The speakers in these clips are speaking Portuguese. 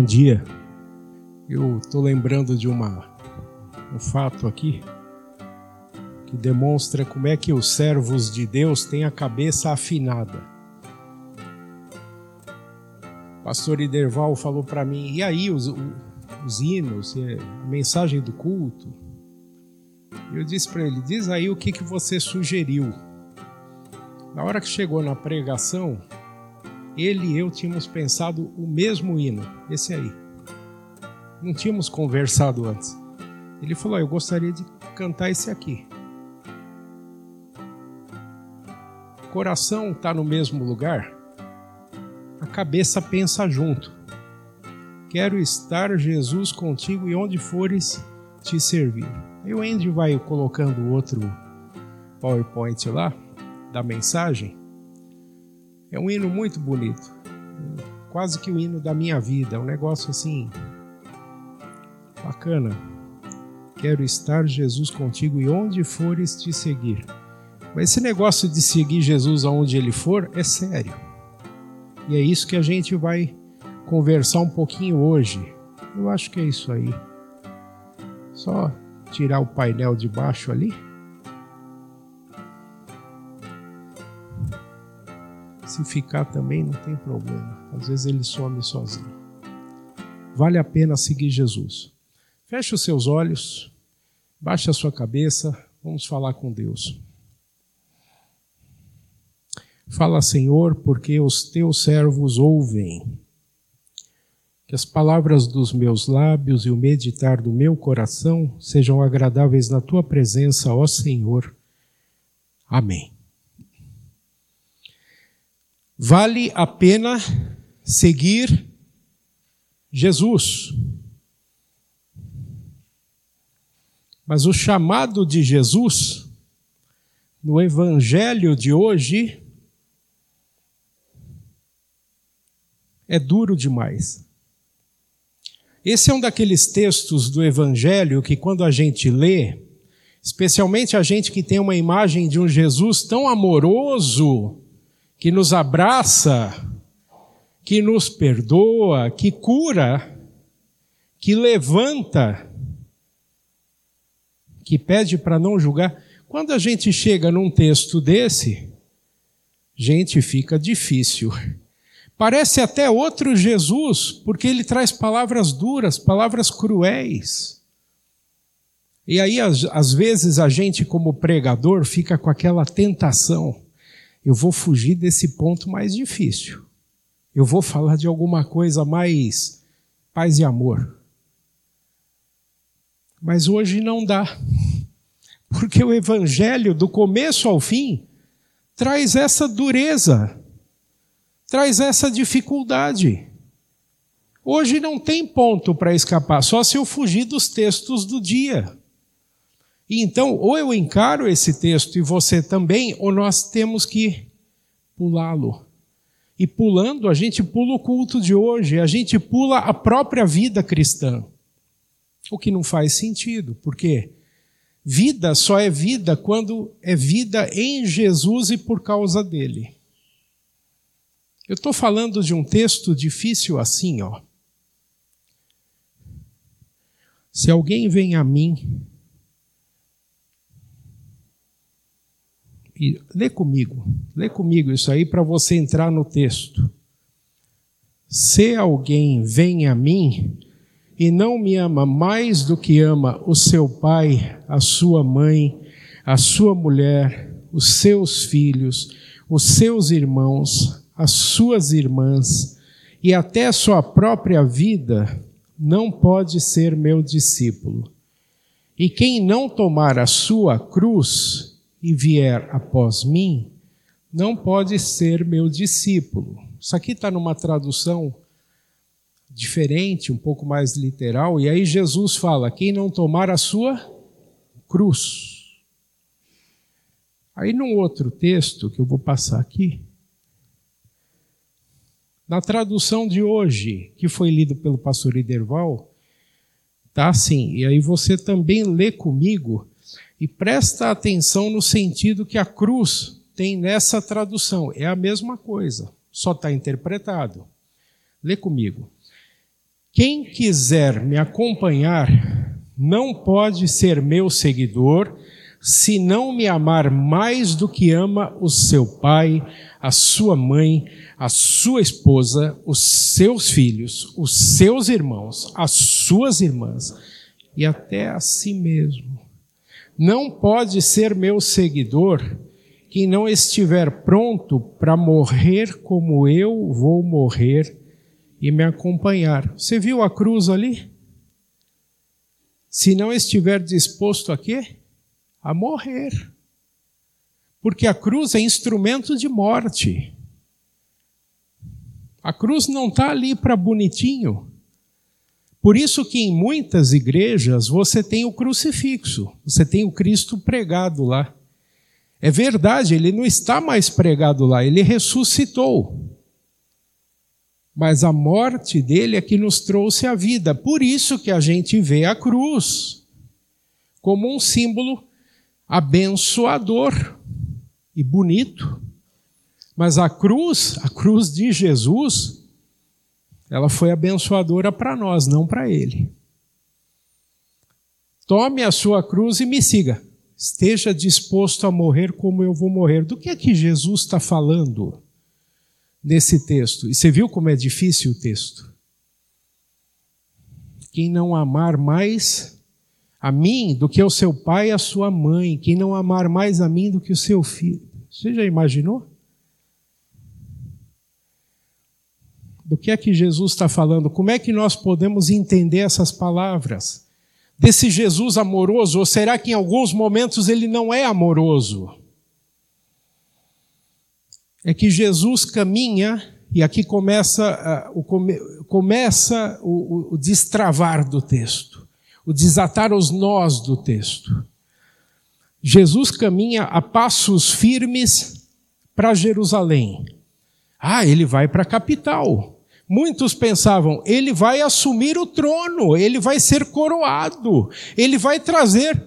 Bom dia. Eu estou lembrando de uma, um fato aqui que demonstra como é que os servos de Deus têm a cabeça afinada. O pastor Iderval falou para mim: e aí os, os hinos, a mensagem do culto? Eu disse para ele: diz aí o que, que você sugeriu. Na hora que chegou na pregação, ele e eu tínhamos pensado o mesmo hino, esse aí. Não tínhamos conversado antes. Ele falou: Eu gostaria de cantar esse aqui. Coração está no mesmo lugar, a cabeça pensa junto. Quero estar, Jesus, contigo e onde fores te servir. Aí o Andy vai colocando outro PowerPoint lá da mensagem. É um hino muito bonito. Quase que o hino da minha vida. Um negócio assim. Bacana. Quero estar, Jesus, contigo e onde fores te seguir. Mas esse negócio de seguir Jesus aonde ele for é sério. E é isso que a gente vai conversar um pouquinho hoje. Eu acho que é isso aí. Só tirar o painel de baixo ali. Se ficar também não tem problema. Às vezes ele some sozinho. Vale a pena seguir Jesus. Feche os seus olhos, baixe a sua cabeça, vamos falar com Deus. Fala, Senhor, porque os teus servos ouvem. Que as palavras dos meus lábios e o meditar do meu coração sejam agradáveis na tua presença, ó Senhor. Amém. Vale a pena seguir Jesus. Mas o chamado de Jesus, no Evangelho de hoje, é duro demais. Esse é um daqueles textos do Evangelho que, quando a gente lê, especialmente a gente que tem uma imagem de um Jesus tão amoroso, que nos abraça, que nos perdoa, que cura, que levanta, que pede para não julgar. Quando a gente chega num texto desse, gente, fica difícil. Parece até outro Jesus, porque ele traz palavras duras, palavras cruéis. E aí, às, vezes, a gente, como pregador, fica com aquela tentação eu vou fugir desse ponto mais difícil. Eu vou falar de alguma coisa mais paz e amor. Mas hoje não dá. Porque o evangelho, do começo ao fim, traz essa dureza, traz essa dificuldade. Hoje não tem ponto para escapar, só se eu fugir dos textos do dia. E então, ou eu encaro esse texto e você também, ou nós temos que pulá-lo. E pulando, a gente pula o culto de hoje, a gente pula a própria vida cristã. O que não faz sentido, porque vida só é vida quando é vida em Jesus e por causa dele. Eu estou falando de um texto difícil assim, ó. Se alguém vem a mim Lê comigo, lê comigo isso aí para você entrar no texto. Se alguém vem a mim e não me ama mais do que ama o seu pai, a sua mãe, a sua mulher, os seus filhos, os seus irmãos, as suas irmãs e até a sua própria vida, não pode ser meu discípulo. E quem não tomar a sua cruz e vier após mim, não pode ser meu discípulo. Isso aqui está numa tradução diferente, um pouco mais literal, e aí Jesus fala: quem não tomar a sua cruz. Aí, num outro texto que eu vou passar aqui, na tradução de hoje, que foi lido pelo pastor Iderval, tá assim, e aí você também lê comigo e presta atenção no sentido que a cruz tem nessa tradução. É a mesma coisa, só está interpretado. Lê comigo. Quem quiser me acompanhar não pode ser meu seguidor se não me amar mais do que ama o seu pai, a sua mãe, a sua esposa, os seus filhos, os seus irmãos, as suas irmãs e até a si mesmo. Não pode ser meu seguidor quem não estiver pronto para morrer como eu vou morrer e me acompanhar. Você viu a cruz ali? Se não estiver disposto a quê? A morrer. Porque a cruz é instrumento de morte. A cruz não está ali para bonitinho. Por isso que em muitas igrejas você tem o crucifixo, você tem o Cristo pregado lá. É verdade, ele não está mais pregado lá, ele ressuscitou. Mas a morte dele é que nos trouxe a vida. Por isso que a gente vê a cruz como um símbolo abençoador e bonito. Mas a cruz, a cruz de Jesus, ela foi abençoadora para nós, não para ele. Tome a sua cruz e me siga. Esteja disposto a morrer como eu vou morrer. Do que é que Jesus está falando? nesse texto. E você viu como é difícil o texto? Quem não amar mais a mim do que o seu pai e a sua mãe, quem não amar mais a mim do que o seu filho. Você já imaginou? Do que é que Jesus está falando? Como é que nós podemos entender essas palavras? Desse Jesus amoroso, ou será que em alguns momentos ele não é amoroso? é que Jesus caminha, e aqui começa, uh, o, come, começa o, o, o destravar do texto, o desatar os nós do texto. Jesus caminha a passos firmes para Jerusalém. Ah, ele vai para a capital. Muitos pensavam, ele vai assumir o trono, ele vai ser coroado, ele vai trazer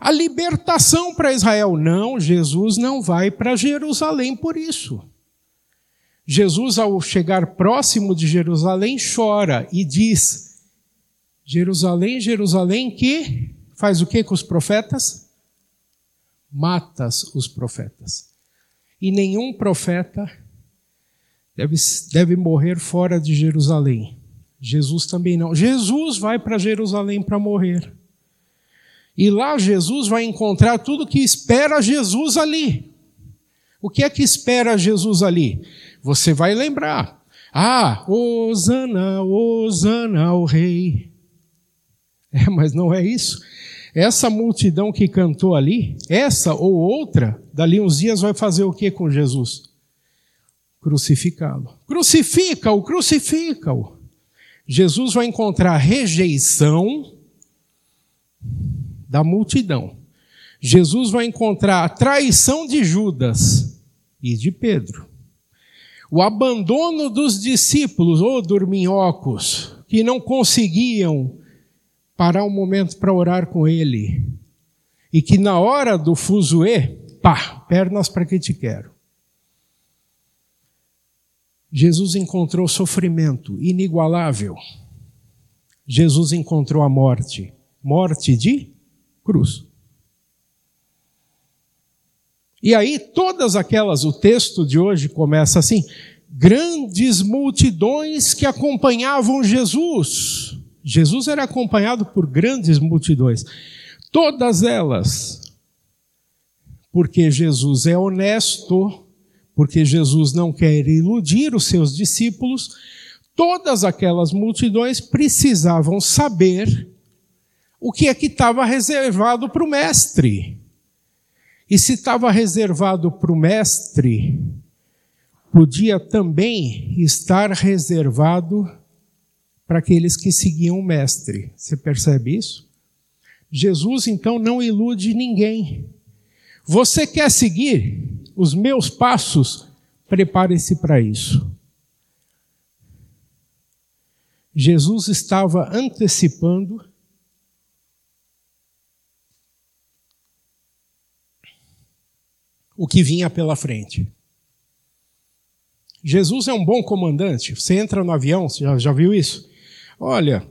a libertação para Israel. Não, Jesus não vai para Jerusalém por isso. Jesus, ao chegar próximo de Jerusalém, chora e diz: Jerusalém, Jerusalém, que faz o que com os profetas? Matas os profetas. E nenhum profeta deve, deve morrer fora de Jerusalém. Jesus também não. Jesus vai para Jerusalém para morrer. E lá Jesus vai encontrar tudo que espera Jesus ali. O que é que espera Jesus ali? Você vai lembrar. Ah, Osana, Osana ao rei. É, mas não é isso. Essa multidão que cantou ali, essa ou outra, dali uns dias vai fazer o que com Jesus? Crucificá-lo. Crucifica-o, crucifica-o. Jesus vai encontrar rejeição da multidão. Jesus vai encontrar a traição de Judas e de Pedro. O abandono dos discípulos, ou dorminhocos, que não conseguiam parar um momento para orar com ele. E que na hora do fuzuê, pá, pernas para que te quero. Jesus encontrou sofrimento inigualável. Jesus encontrou a morte, morte de cruz. E aí, todas aquelas, o texto de hoje começa assim: grandes multidões que acompanhavam Jesus. Jesus era acompanhado por grandes multidões. Todas elas, porque Jesus é honesto, porque Jesus não quer iludir os seus discípulos, todas aquelas multidões precisavam saber o que é que estava reservado para o mestre. E se estava reservado para o mestre, podia também estar reservado para aqueles que seguiam o mestre. Você percebe isso? Jesus então não ilude ninguém. Você quer seguir os meus passos? Prepare-se para isso. Jesus estava antecipando o que vinha pela frente. Jesus é um bom comandante. Você entra no avião, você já, já viu isso? Olha,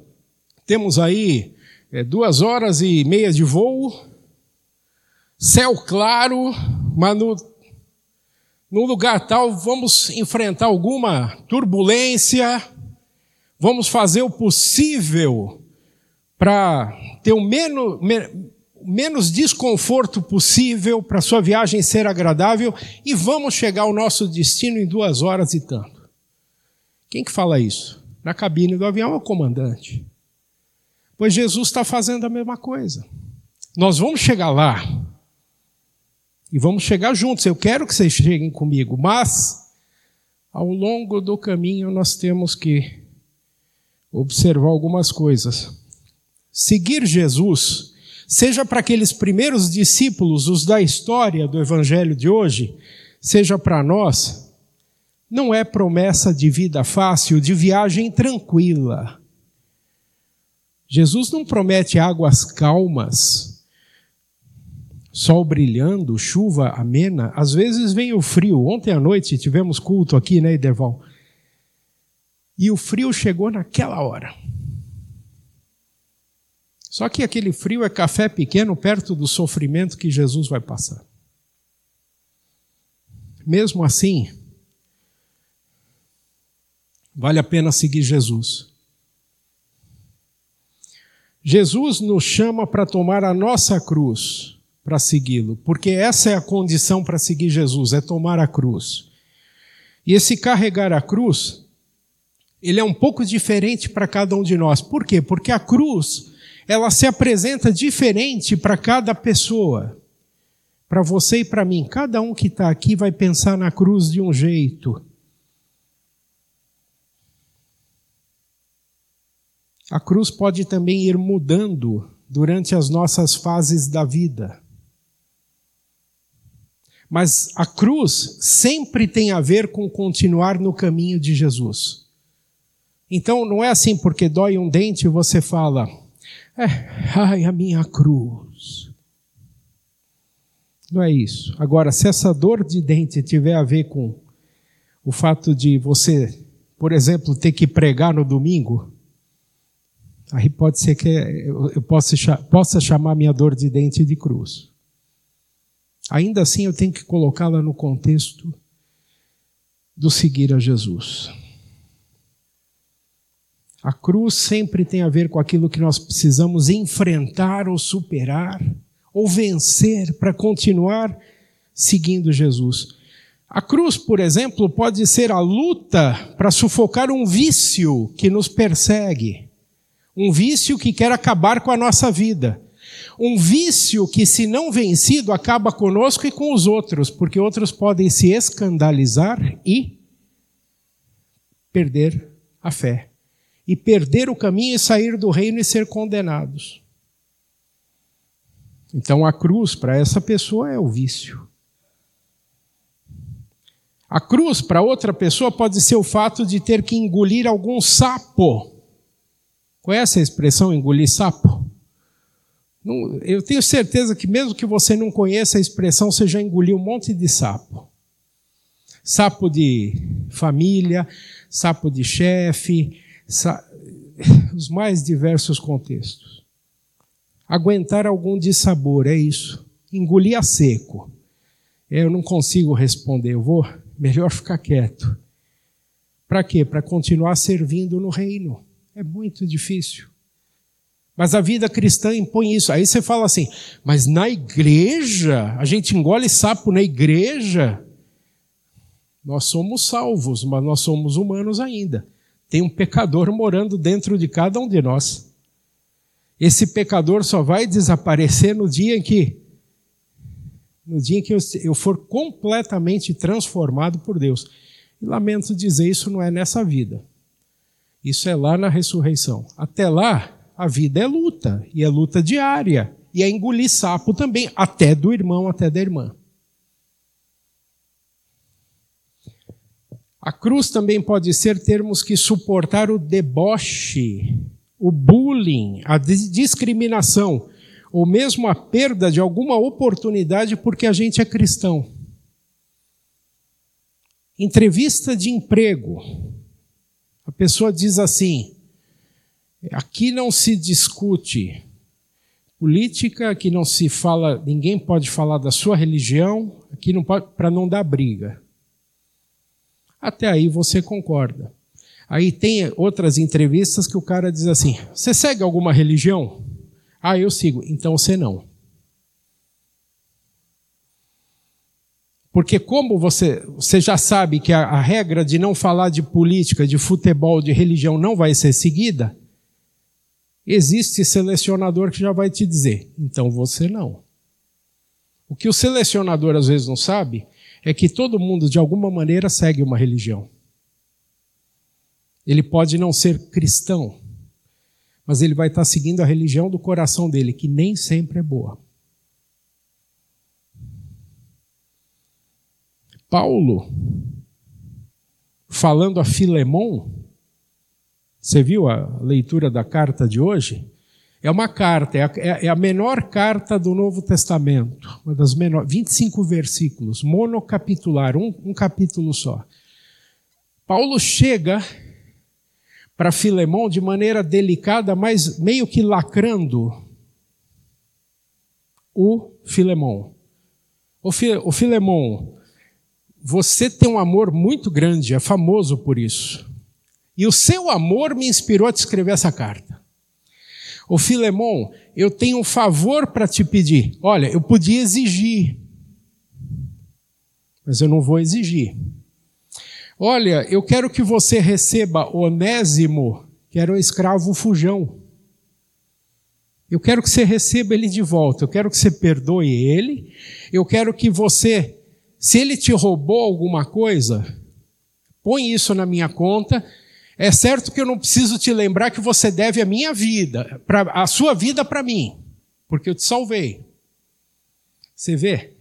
temos aí é, duas horas e meia de voo, céu claro, mas no, no lugar tal vamos enfrentar alguma turbulência, vamos fazer o possível para ter o menos, menos desconforto possível, para sua viagem ser agradável e vamos chegar ao nosso destino em duas horas e tanto. Quem que fala isso? Na cabine do avião é o comandante. Pois Jesus está fazendo a mesma coisa. Nós vamos chegar lá e vamos chegar juntos. Eu quero que vocês cheguem comigo, mas ao longo do caminho nós temos que observar algumas coisas. Seguir Jesus, seja para aqueles primeiros discípulos, os da história do evangelho de hoje, seja para nós, não é promessa de vida fácil, de viagem tranquila. Jesus não promete águas calmas, sol brilhando, chuva amena. Às vezes vem o frio. Ontem à noite tivemos culto aqui, né, Ederval? E o frio chegou naquela hora. Só que aquele frio é café pequeno perto do sofrimento que Jesus vai passar. Mesmo assim, vale a pena seguir Jesus. Jesus nos chama para tomar a nossa cruz para segui-lo, porque essa é a condição para seguir Jesus, é tomar a cruz. E esse carregar a cruz, ele é um pouco diferente para cada um de nós. Por quê? Porque a cruz ela se apresenta diferente para cada pessoa. Para você e para mim. Cada um que está aqui vai pensar na cruz de um jeito. A cruz pode também ir mudando durante as nossas fases da vida. Mas a cruz sempre tem a ver com continuar no caminho de Jesus. Então não é assim porque dói um dente você fala, é, ai, a minha cruz. Não é isso. Agora, se essa dor de dente tiver a ver com o fato de você, por exemplo, ter que pregar no domingo, aí pode ser que eu possa, possa chamar minha dor de dente de cruz. Ainda assim, eu tenho que colocá-la no contexto do seguir a Jesus. A cruz sempre tem a ver com aquilo que nós precisamos enfrentar ou superar ou vencer para continuar seguindo Jesus. A cruz, por exemplo, pode ser a luta para sufocar um vício que nos persegue, um vício que quer acabar com a nossa vida, um vício que, se não vencido, acaba conosco e com os outros, porque outros podem se escandalizar e perder a fé e perder o caminho e sair do reino e ser condenados. Então a cruz para essa pessoa é o vício. A cruz para outra pessoa pode ser o fato de ter que engolir algum sapo. Conhece a expressão engolir sapo? Eu tenho certeza que, mesmo que você não conheça a expressão, você já engoliu um monte de sapo. Sapo de família, sapo de chefe, os mais diversos contextos. Aguentar algum dissabor, é isso. Engolir a seco. Eu não consigo responder, eu vou melhor ficar quieto. Para quê? Para continuar servindo no reino. É muito difícil. Mas a vida cristã impõe isso. Aí você fala assim, mas na igreja, a gente engole sapo na igreja. Nós somos salvos, mas nós somos humanos ainda. Tem um pecador morando dentro de cada um de nós. Esse pecador só vai desaparecer no dia em que no dia em que eu, for completamente transformado por Deus. E lamento dizer, isso não é nessa vida. Isso é lá na ressurreição. Até lá, a vida é luta, e é luta diária, e é engolir sapo também, até do irmão, até da irmã. A cruz também pode ser termos que suportar o deboche, o bullying, a discriminação, ou mesmo a perda de alguma oportunidade porque a gente é cristão. Entrevista de emprego. A pessoa diz assim: Aqui não se discute política, aqui não se fala, ninguém pode falar da sua religião, aqui não para não dar briga. Até aí você concorda. Aí tem outras entrevistas que o cara diz assim: "Você segue alguma religião?" "Ah, eu sigo." "Então você não." Porque como você, você já sabe que a, a regra de não falar de política, de futebol, de religião não vai ser seguida, existe selecionador que já vai te dizer, então você não. O que o selecionador às vezes não sabe é que todo mundo de alguma maneira segue uma religião. Ele pode não ser cristão, mas ele vai estar seguindo a religião do coração dele, que nem sempre é boa. Paulo, falando a Filemon, você viu a leitura da carta de hoje? É uma carta, é a, é, é menor carta do Novo Testamento, uma das menores, 25 versículos, monocapitular, um, um capítulo só. Paulo chega para Filemão de maneira delicada, mas meio que lacrando o Filemão. O, o Filemão, você tem um amor muito grande, é famoso por isso. E o seu amor me inspirou a te escrever essa carta. O Filemon, eu tenho um favor para te pedir. Olha, eu podia exigir, mas eu não vou exigir. Olha, eu quero que você receba Onésimo, que era um escravo fujão. Eu quero que você receba ele de volta. Eu quero que você perdoe ele. Eu quero que você se ele te roubou alguma coisa, põe isso na minha conta. É certo que eu não preciso te lembrar que você deve a minha vida, pra, a sua vida para mim, porque eu te salvei. Você vê?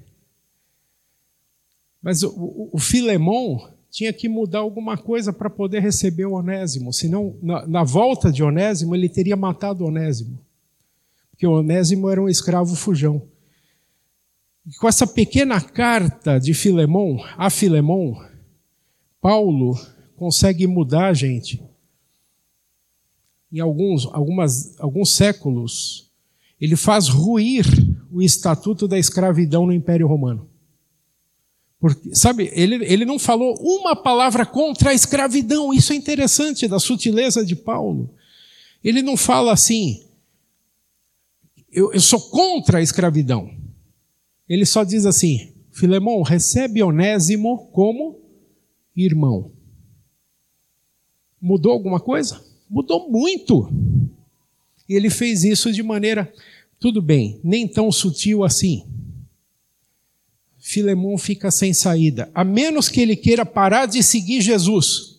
Mas o, o, o Filemon tinha que mudar alguma coisa para poder receber o Onésimo, senão, na, na volta de Onésimo, ele teria matado Onésimo. Porque o Onésimo era um escravo fujão. E com essa pequena carta de Filemon a Filemon, Paulo consegue mudar a gente. Em alguns, algumas, alguns séculos, ele faz ruir o estatuto da escravidão no Império Romano. Porque, sabe, ele, ele não falou uma palavra contra a escravidão. Isso é interessante da sutileza de Paulo. Ele não fala assim, eu, eu sou contra a escravidão. Ele só diz assim: Filemão, recebe Onésimo como irmão. Mudou alguma coisa? Mudou muito. E ele fez isso de maneira, tudo bem, nem tão sutil assim. Filemão fica sem saída, a menos que ele queira parar de seguir Jesus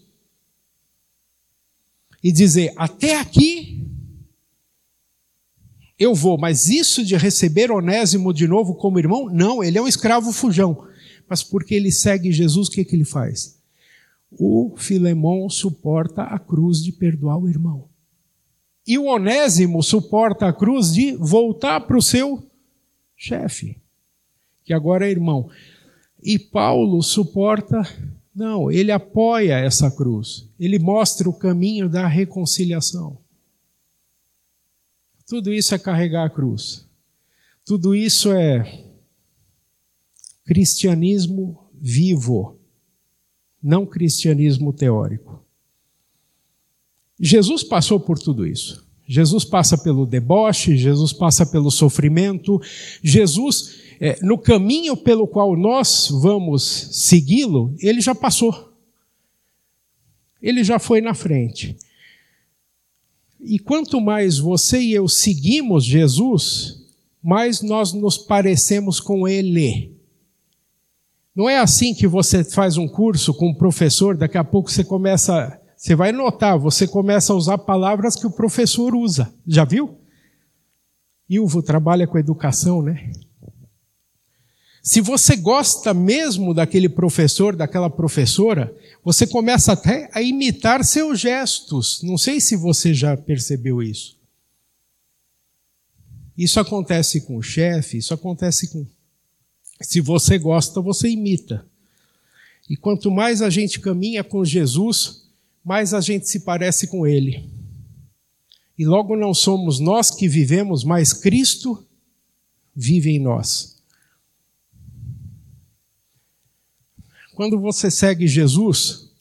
e dizer: até aqui eu vou, mas isso de receber Onésimo de novo como irmão, não, ele é um escravo fujão. Mas porque ele segue Jesus, o que, que ele faz? O Filemão suporta a cruz de perdoar o irmão. E o Onésimo suporta a cruz de voltar para o seu chefe, que agora é irmão. E Paulo suporta, não, ele apoia essa cruz, ele mostra o caminho da reconciliação. Tudo isso é carregar a cruz. Tudo isso é cristianismo vivo, não cristianismo teórico. Jesus passou por tudo isso. Jesus passa pelo deboche, Jesus passa pelo sofrimento, Jesus, é, no caminho pelo qual nós vamos segui-lo, ele já passou. Ele já foi na frente. E quanto mais você e eu seguimos Jesus, mais nós nos parecemos com Ele. Não é assim que você faz um curso com um professor, daqui a pouco você começa, você vai notar, você começa a usar palavras que o professor usa. Já viu? Ilvo trabalha com educação, né? Se você gosta mesmo daquele professor, daquela professora, você começa até a imitar seus gestos. Não sei se você já percebeu isso. Isso acontece com o chefe, isso acontece com. Se você gosta, você imita. E quanto mais a gente caminha com Jesus, mais a gente se parece com Ele. E logo não somos nós que vivemos, mas Cristo vive em nós. Quando você segue Jesus,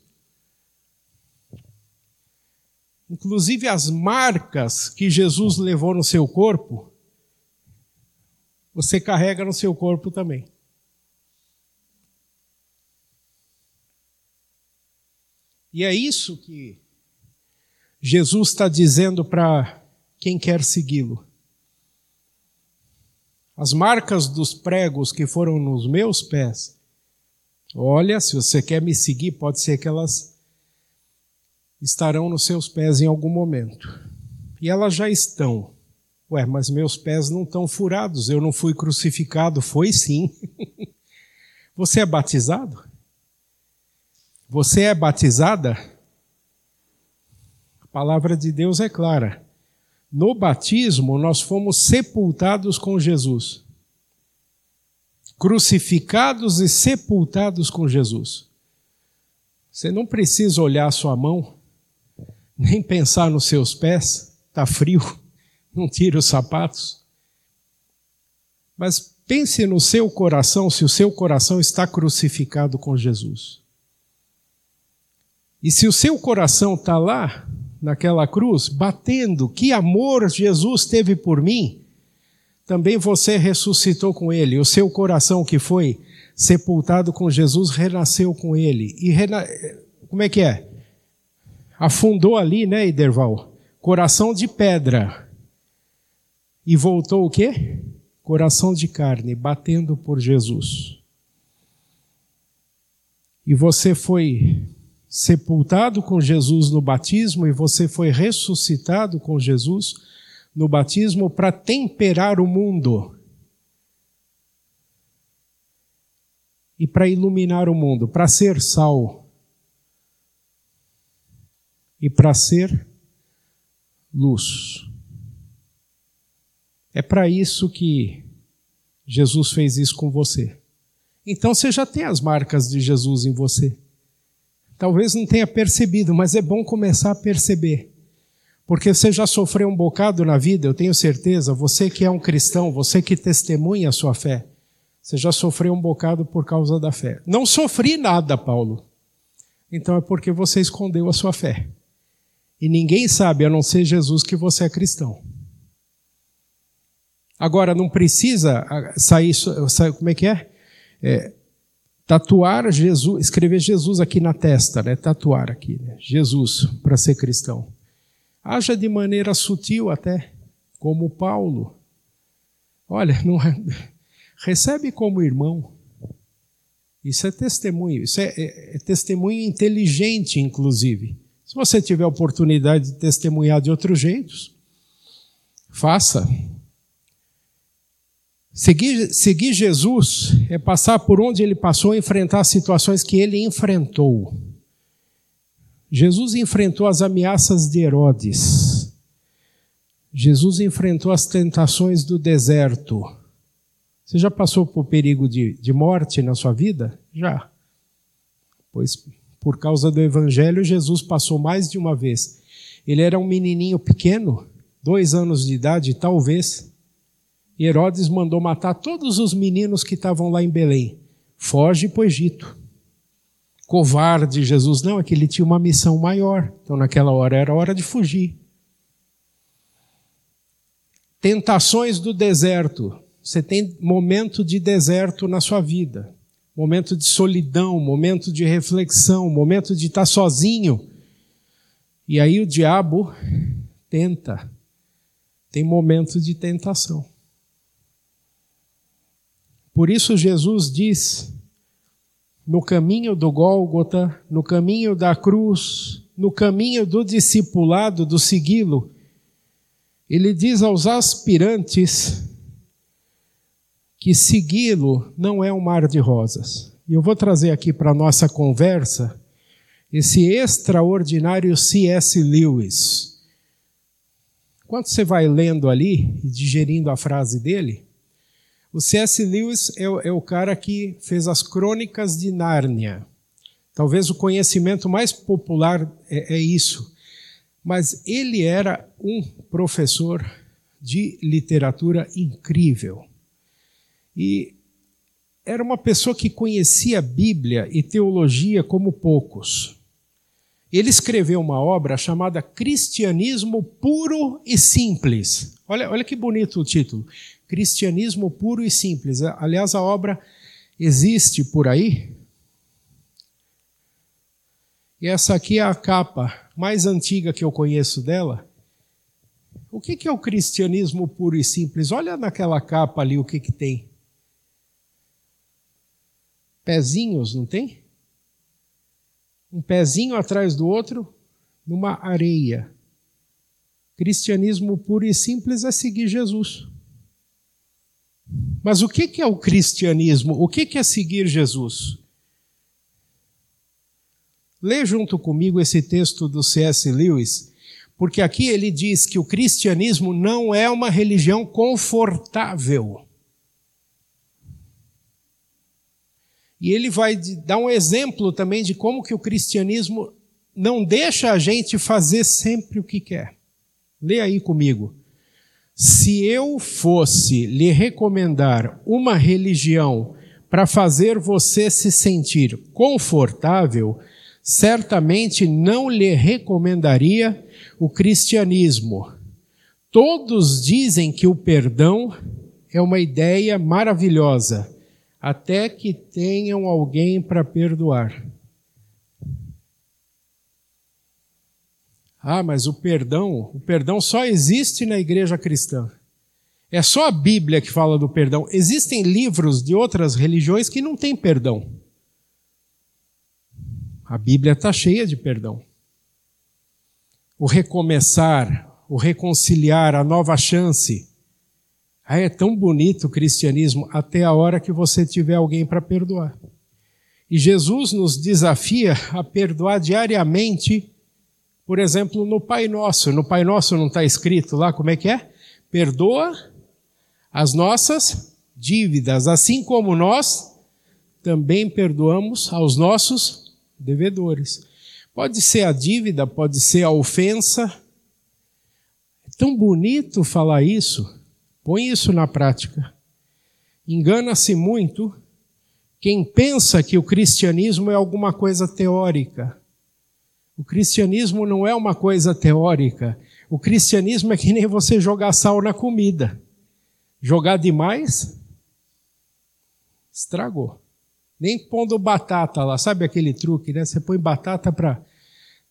inclusive as marcas que Jesus levou no seu corpo, você carrega no seu corpo também. E é isso que Jesus está dizendo para quem quer segui-lo. As marcas dos pregos que foram nos meus pés, olha, se você quer me seguir, pode ser que elas estarão nos seus pés em algum momento. E elas já estão. Ué, mas meus pés não estão furados, eu não fui crucificado. Foi sim. Você é batizado? Você é batizada? A palavra de Deus é clara. No batismo, nós fomos sepultados com Jesus. Crucificados e sepultados com Jesus. Você não precisa olhar a sua mão, nem pensar nos seus pés, está frio, não tire os sapatos. Mas pense no seu coração, se o seu coração está crucificado com Jesus. E se o seu coração está lá, naquela cruz, batendo, que amor Jesus teve por mim, também você ressuscitou com ele. O seu coração que foi sepultado com Jesus renasceu com ele. E rena... como é que é? Afundou ali, né, Iderval? Coração de pedra. E voltou o quê? Coração de carne, batendo por Jesus. E você foi sepultado com Jesus no batismo e você foi ressuscitado com Jesus no batismo para temperar o mundo e para iluminar o mundo, para ser sal e para ser luz. É para isso que Jesus fez isso com você. Então você já tem as marcas de Jesus em você. Talvez não tenha percebido, mas é bom começar a perceber. Porque você já sofreu um bocado na vida, eu tenho certeza, você que é um cristão, você que testemunha a sua fé, você já sofreu um bocado por causa da fé. Não sofri nada, Paulo. Então é porque você escondeu a sua fé. E ninguém sabe, a não ser Jesus, que você é cristão. Agora, não precisa ah, sair, sair como é que é? é tatuar Jesus, escrever Jesus aqui na testa, né? Tatuar aqui, né? Jesus para ser cristão. Haja de maneira sutil até, como Paulo. Olha, não é, recebe como irmão. Isso é testemunho, isso é, é, é testemunho inteligente, inclusive. Se você tiver oportunidade de testemunhar de outros jeitos, faça. Seguir, seguir Jesus é passar por onde ele passou, enfrentar situações que ele enfrentou. Jesus enfrentou as ameaças de Herodes. Jesus enfrentou as tentações do deserto. Você já passou por perigo de, de morte na sua vida? Já. Pois, por causa do Evangelho, Jesus passou mais de uma vez. Ele era um menininho pequeno, dois anos de idade, talvez e Herodes mandou matar todos os meninos que estavam lá em Belém. Foge para o Egito. Covarde Jesus, não, é que ele tinha uma missão maior. Então, naquela hora, era hora de fugir. Tentações do deserto. Você tem momento de deserto na sua vida. Momento de solidão, momento de reflexão, momento de estar sozinho. E aí o diabo tenta. Tem momento de tentação. Por isso Jesus diz: no caminho do Gólgota, no caminho da cruz, no caminho do discipulado, do segui-lo, ele diz aos aspirantes que segui-lo não é um mar de rosas. E eu vou trazer aqui para a nossa conversa esse extraordinário C.S. Lewis. Quando você vai lendo ali e digerindo a frase dele, o C.S. Lewis é o, é o cara que fez as crônicas de Nárnia. Talvez o conhecimento mais popular é, é isso. Mas ele era um professor de literatura incrível. E era uma pessoa que conhecia Bíblia e teologia como poucos. Ele escreveu uma obra chamada Cristianismo Puro e Simples. Olha, olha que bonito o título. Cristianismo Puro e Simples. Aliás, a obra existe por aí. E essa aqui é a capa mais antiga que eu conheço dela. O que é o cristianismo puro e simples? Olha naquela capa ali o que, que tem. Pezinhos, não tem? Um pezinho atrás do outro, numa areia. Cristianismo puro e simples é seguir Jesus. Mas o que é o cristianismo? O que é seguir Jesus? Lê junto comigo esse texto do C.S. Lewis porque aqui ele diz que o cristianismo não é uma religião confortável. E ele vai dar um exemplo também de como que o cristianismo não deixa a gente fazer sempre o que quer. Lê aí comigo. Se eu fosse lhe recomendar uma religião para fazer você se sentir confortável, certamente não lhe recomendaria o cristianismo. Todos dizem que o perdão é uma ideia maravilhosa, até que tenham alguém para perdoar. Ah, mas o perdão, o perdão só existe na igreja cristã. É só a Bíblia que fala do perdão. Existem livros de outras religiões que não têm perdão. A Bíblia está cheia de perdão o recomeçar, o reconciliar, a nova chance. Ah, é tão bonito o cristianismo até a hora que você tiver alguém para perdoar. E Jesus nos desafia a perdoar diariamente, por exemplo, no Pai Nosso. No Pai Nosso não está escrito lá como é que é? Perdoa as nossas dívidas, assim como nós também perdoamos aos nossos devedores. Pode ser a dívida, pode ser a ofensa. É tão bonito falar isso. Põe isso na prática. Engana-se muito quem pensa que o cristianismo é alguma coisa teórica. O cristianismo não é uma coisa teórica. O cristianismo é que nem você jogar sal na comida. Jogar demais, estragou. Nem pondo batata lá, sabe aquele truque, né? Você põe batata para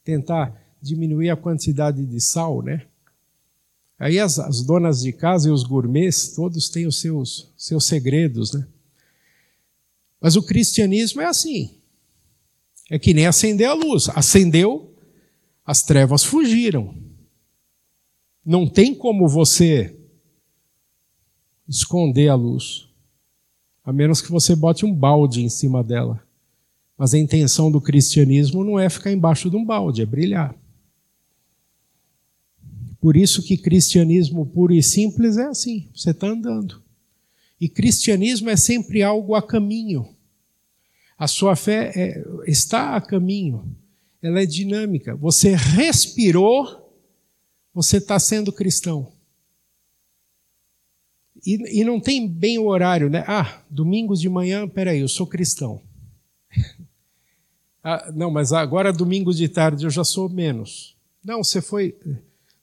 tentar diminuir a quantidade de sal, né? Aí as, as, donas de casa e os gourmets, todos têm os seus, seus segredos, né? Mas o cristianismo é assim. É que nem acender a luz. Acendeu, as trevas fugiram. Não tem como você esconder a luz a menos que você bote um balde em cima dela. Mas a intenção do cristianismo não é ficar embaixo de um balde, é brilhar. Por isso que cristianismo puro e simples é assim, você está andando. E cristianismo é sempre algo a caminho. A sua fé é, está a caminho, ela é dinâmica. Você respirou, você está sendo cristão. E, e não tem bem o horário, né? Ah, domingos de manhã, peraí, eu sou cristão. ah, não, mas agora domingos de tarde eu já sou menos. Não, você foi.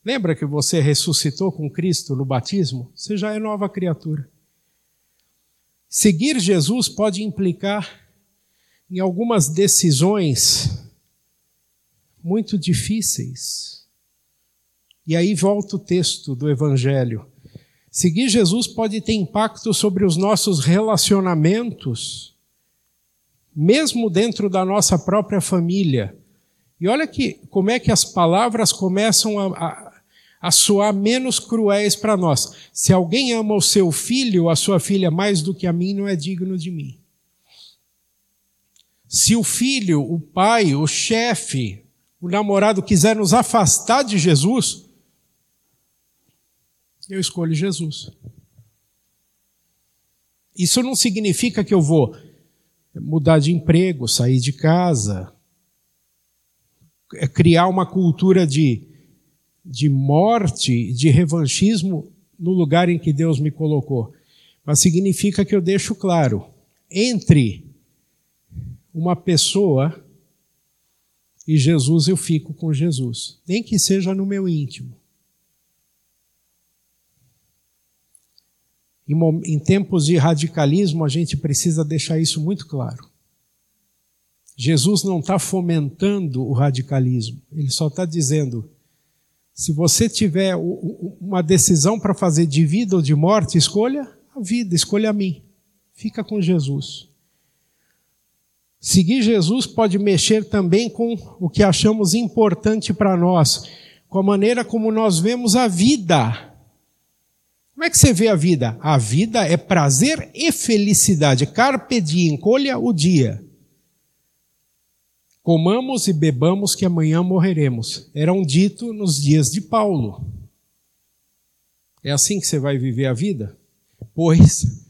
Lembra que você ressuscitou com Cristo no batismo? Você já é nova criatura. Seguir Jesus pode implicar em algumas decisões muito difíceis. E aí volta o texto do Evangelho. Seguir Jesus pode ter impacto sobre os nossos relacionamentos, mesmo dentro da nossa própria família. E olha que, como é que as palavras começam a, a, a soar menos cruéis para nós. Se alguém ama o seu filho ou a sua filha mais do que a mim, não é digno de mim. Se o filho, o pai, o chefe, o namorado quiser nos afastar de Jesus, eu escolho Jesus. Isso não significa que eu vou mudar de emprego, sair de casa, é criar uma cultura de de morte, de revanchismo no lugar em que Deus me colocou. Mas significa que eu deixo claro: entre uma pessoa e Jesus, eu fico com Jesus, nem que seja no meu íntimo. Em, tempos de radicalismo, a gente precisa deixar isso muito claro. Jesus não está fomentando o radicalismo, ele só está dizendo: se você tiver uma decisão para fazer de vida ou de morte, escolha a vida, escolha a mim. Fica com Jesus. Seguir Jesus pode mexer também com o que achamos importante para nós, com a maneira como nós vemos a vida. Como é que você vê a vida? A vida é prazer e felicidade. Carpe diem, colha o dia. Comamos e bebamos que amanhã morreremos. Era um dito nos dias de Paulo. É assim que você vai viver a vida? Pois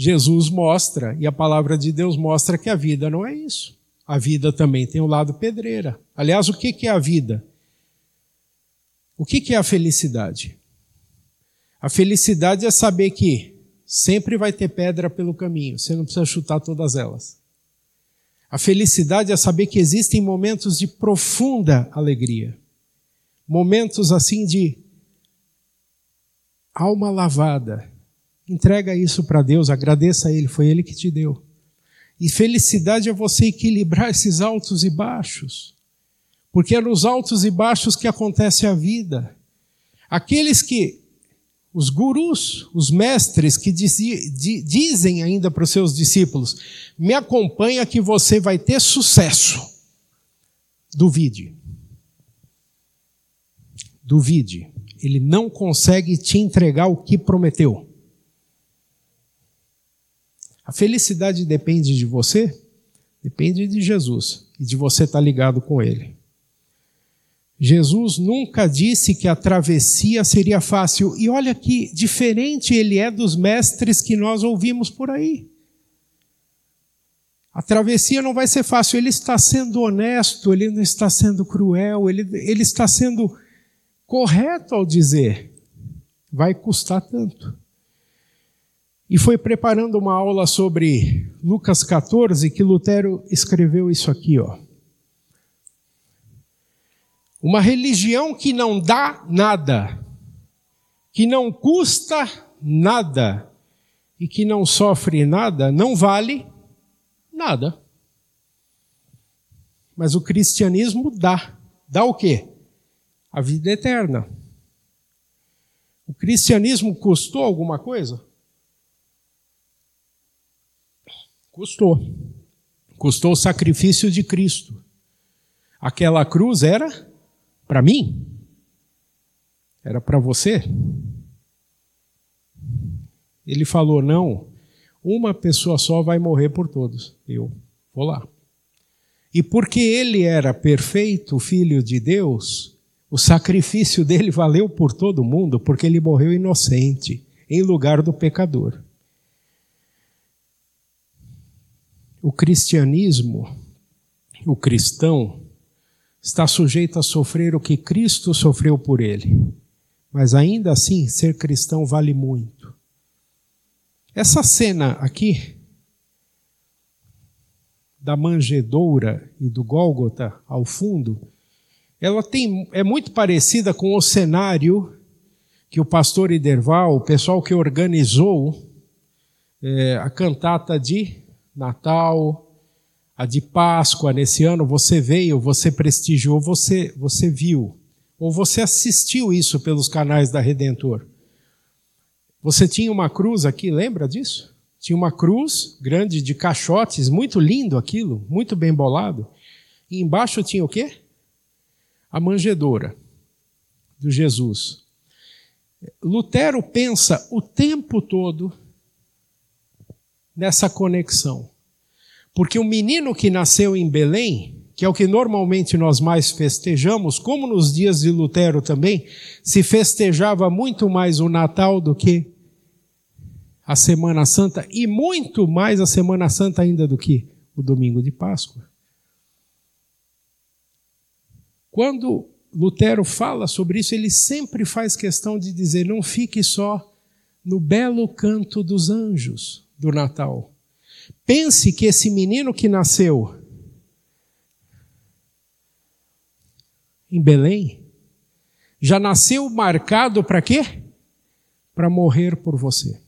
Jesus mostra, e a palavra de Deus mostra que a vida não é isso. A vida também tem o um lado pedreira. Aliás, o que é a vida? O que é a felicidade? A felicidade é saber que sempre vai ter pedra pelo caminho, você não precisa chutar todas elas. A felicidade é saber que existem momentos de profunda alegria, momentos assim de alma lavada, Entrega isso para Deus, agradeça a Ele, foi Ele que te deu. E felicidade é você equilibrar esses altos e baixos, porque é nos altos e baixos que acontece a vida. Aqueles que, os gurus, os mestres que dizem ainda para os seus discípulos: me acompanha que você vai ter sucesso. Duvide. Duvide. Ele não consegue te entregar o que prometeu. A felicidade depende de você? Depende de Jesus e de você estar ligado com Ele. Jesus nunca disse que a travessia seria fácil, e olha que diferente ele é dos mestres que nós ouvimos por aí. A travessia não vai ser fácil, ele está sendo honesto, ele não está sendo cruel, ele, ele está sendo correto ao dizer: vai custar tanto e foi preparando uma aula sobre Lucas 14 que Lutero escreveu isso aqui, ó. Uma religião que não dá nada, que não custa nada e que não sofre nada, não vale nada. Mas o cristianismo dá. Dá o quê? A vida eterna. O cristianismo custou alguma coisa? Custou. Custou o sacrifício de Cristo. Aquela cruz era para mim? Era para você? Ele falou: não, uma pessoa só vai morrer por todos. Eu vou lá. E porque ele era perfeito, filho de Deus, o sacrifício dele valeu por todo mundo, porque ele morreu inocente, em lugar do pecador. O cristianismo, o cristão, está sujeito a sofrer o que Cristo sofreu por ele. Mas ainda assim, ser cristão vale muito. Essa cena aqui, da manjedoura e do Gólgota ao fundo, ela tem, é muito parecida com o cenário que o pastor Iderval, o pessoal que organizou é, a cantata de Natal, a de Páscoa nesse ano, você veio, você prestigiou, você, você viu, ou você assistiu isso pelos canais da Redentor. Você tinha uma cruz aqui, lembra disso? Tinha uma cruz grande de caixotes, muito lindo aquilo, muito bem bolado. E embaixo tinha o quê? A manjedoura do Jesus. Lutero pensa o tempo todo nessa conexão. Porque o menino que nasceu em Belém, que é o que normalmente nós mais festejamos, como nos dias de Lutero também, se festejava muito mais o Natal do que a Semana Santa, e muito mais a Semana Santa ainda do que o domingo de Páscoa. Quando Lutero fala sobre isso, ele sempre faz questão de dizer: não fique só no belo canto dos anjos do Natal. Pense que esse menino que nasceu em Belém já nasceu marcado para quê? Para morrer por você.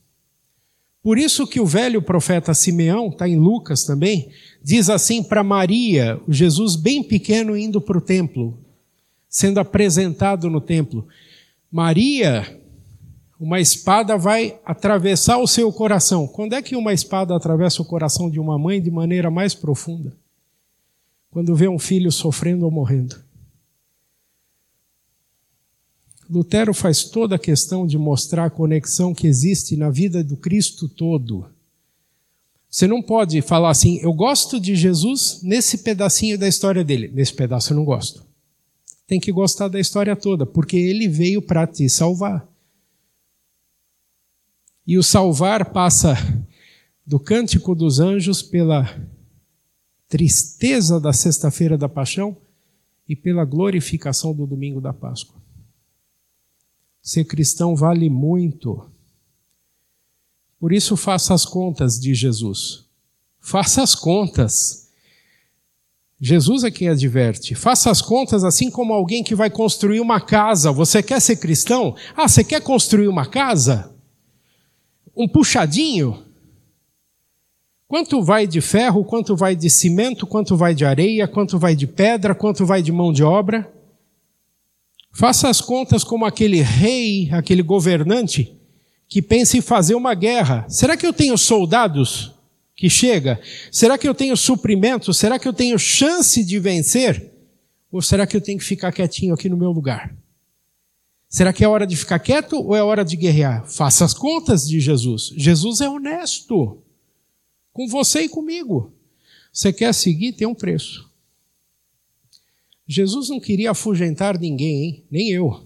Por isso que o velho profeta Simeão, está em Lucas também, diz assim para Maria, Jesus bem pequeno indo para o templo, sendo apresentado no templo. Maria, uma espada vai atravessar o seu coração. Quando é que uma espada atravessa o coração de uma mãe de maneira mais profunda? Quando vê um filho sofrendo ou morrendo. Lutero faz toda a questão de mostrar a conexão que existe na vida do Cristo todo. Você não pode falar assim, eu gosto de Jesus nesse pedacinho da história dele. Nesse pedaço eu não gosto. Tem que gostar da história toda, porque ele veio para te salvar. E o salvar passa do cântico dos anjos pela tristeza da sexta-feira da paixão e pela glorificação do domingo da Páscoa. Ser cristão vale muito. Por isso, faça as contas de Jesus. Faça as contas. Jesus é quem adverte. Faça as contas assim como alguém que vai construir uma casa. Você quer ser cristão? Ah, você quer construir uma casa? Um puxadinho? Quanto vai de ferro, quanto vai de cimento, quanto vai de areia, quanto vai de pedra, quanto vai de mão de obra? Faça as contas como aquele rei, aquele governante que pensa em fazer uma guerra. Será que eu tenho soldados que chega? Será que eu tenho suprimento? Será que eu tenho chance de vencer? Ou será que eu tenho que ficar quietinho aqui no meu lugar? Será que é hora de ficar quieto ou é hora de guerrear? Faça as contas de Jesus. Jesus é honesto com você e comigo. Você quer seguir, tem um preço. Jesus não queria afugentar ninguém, hein? nem eu.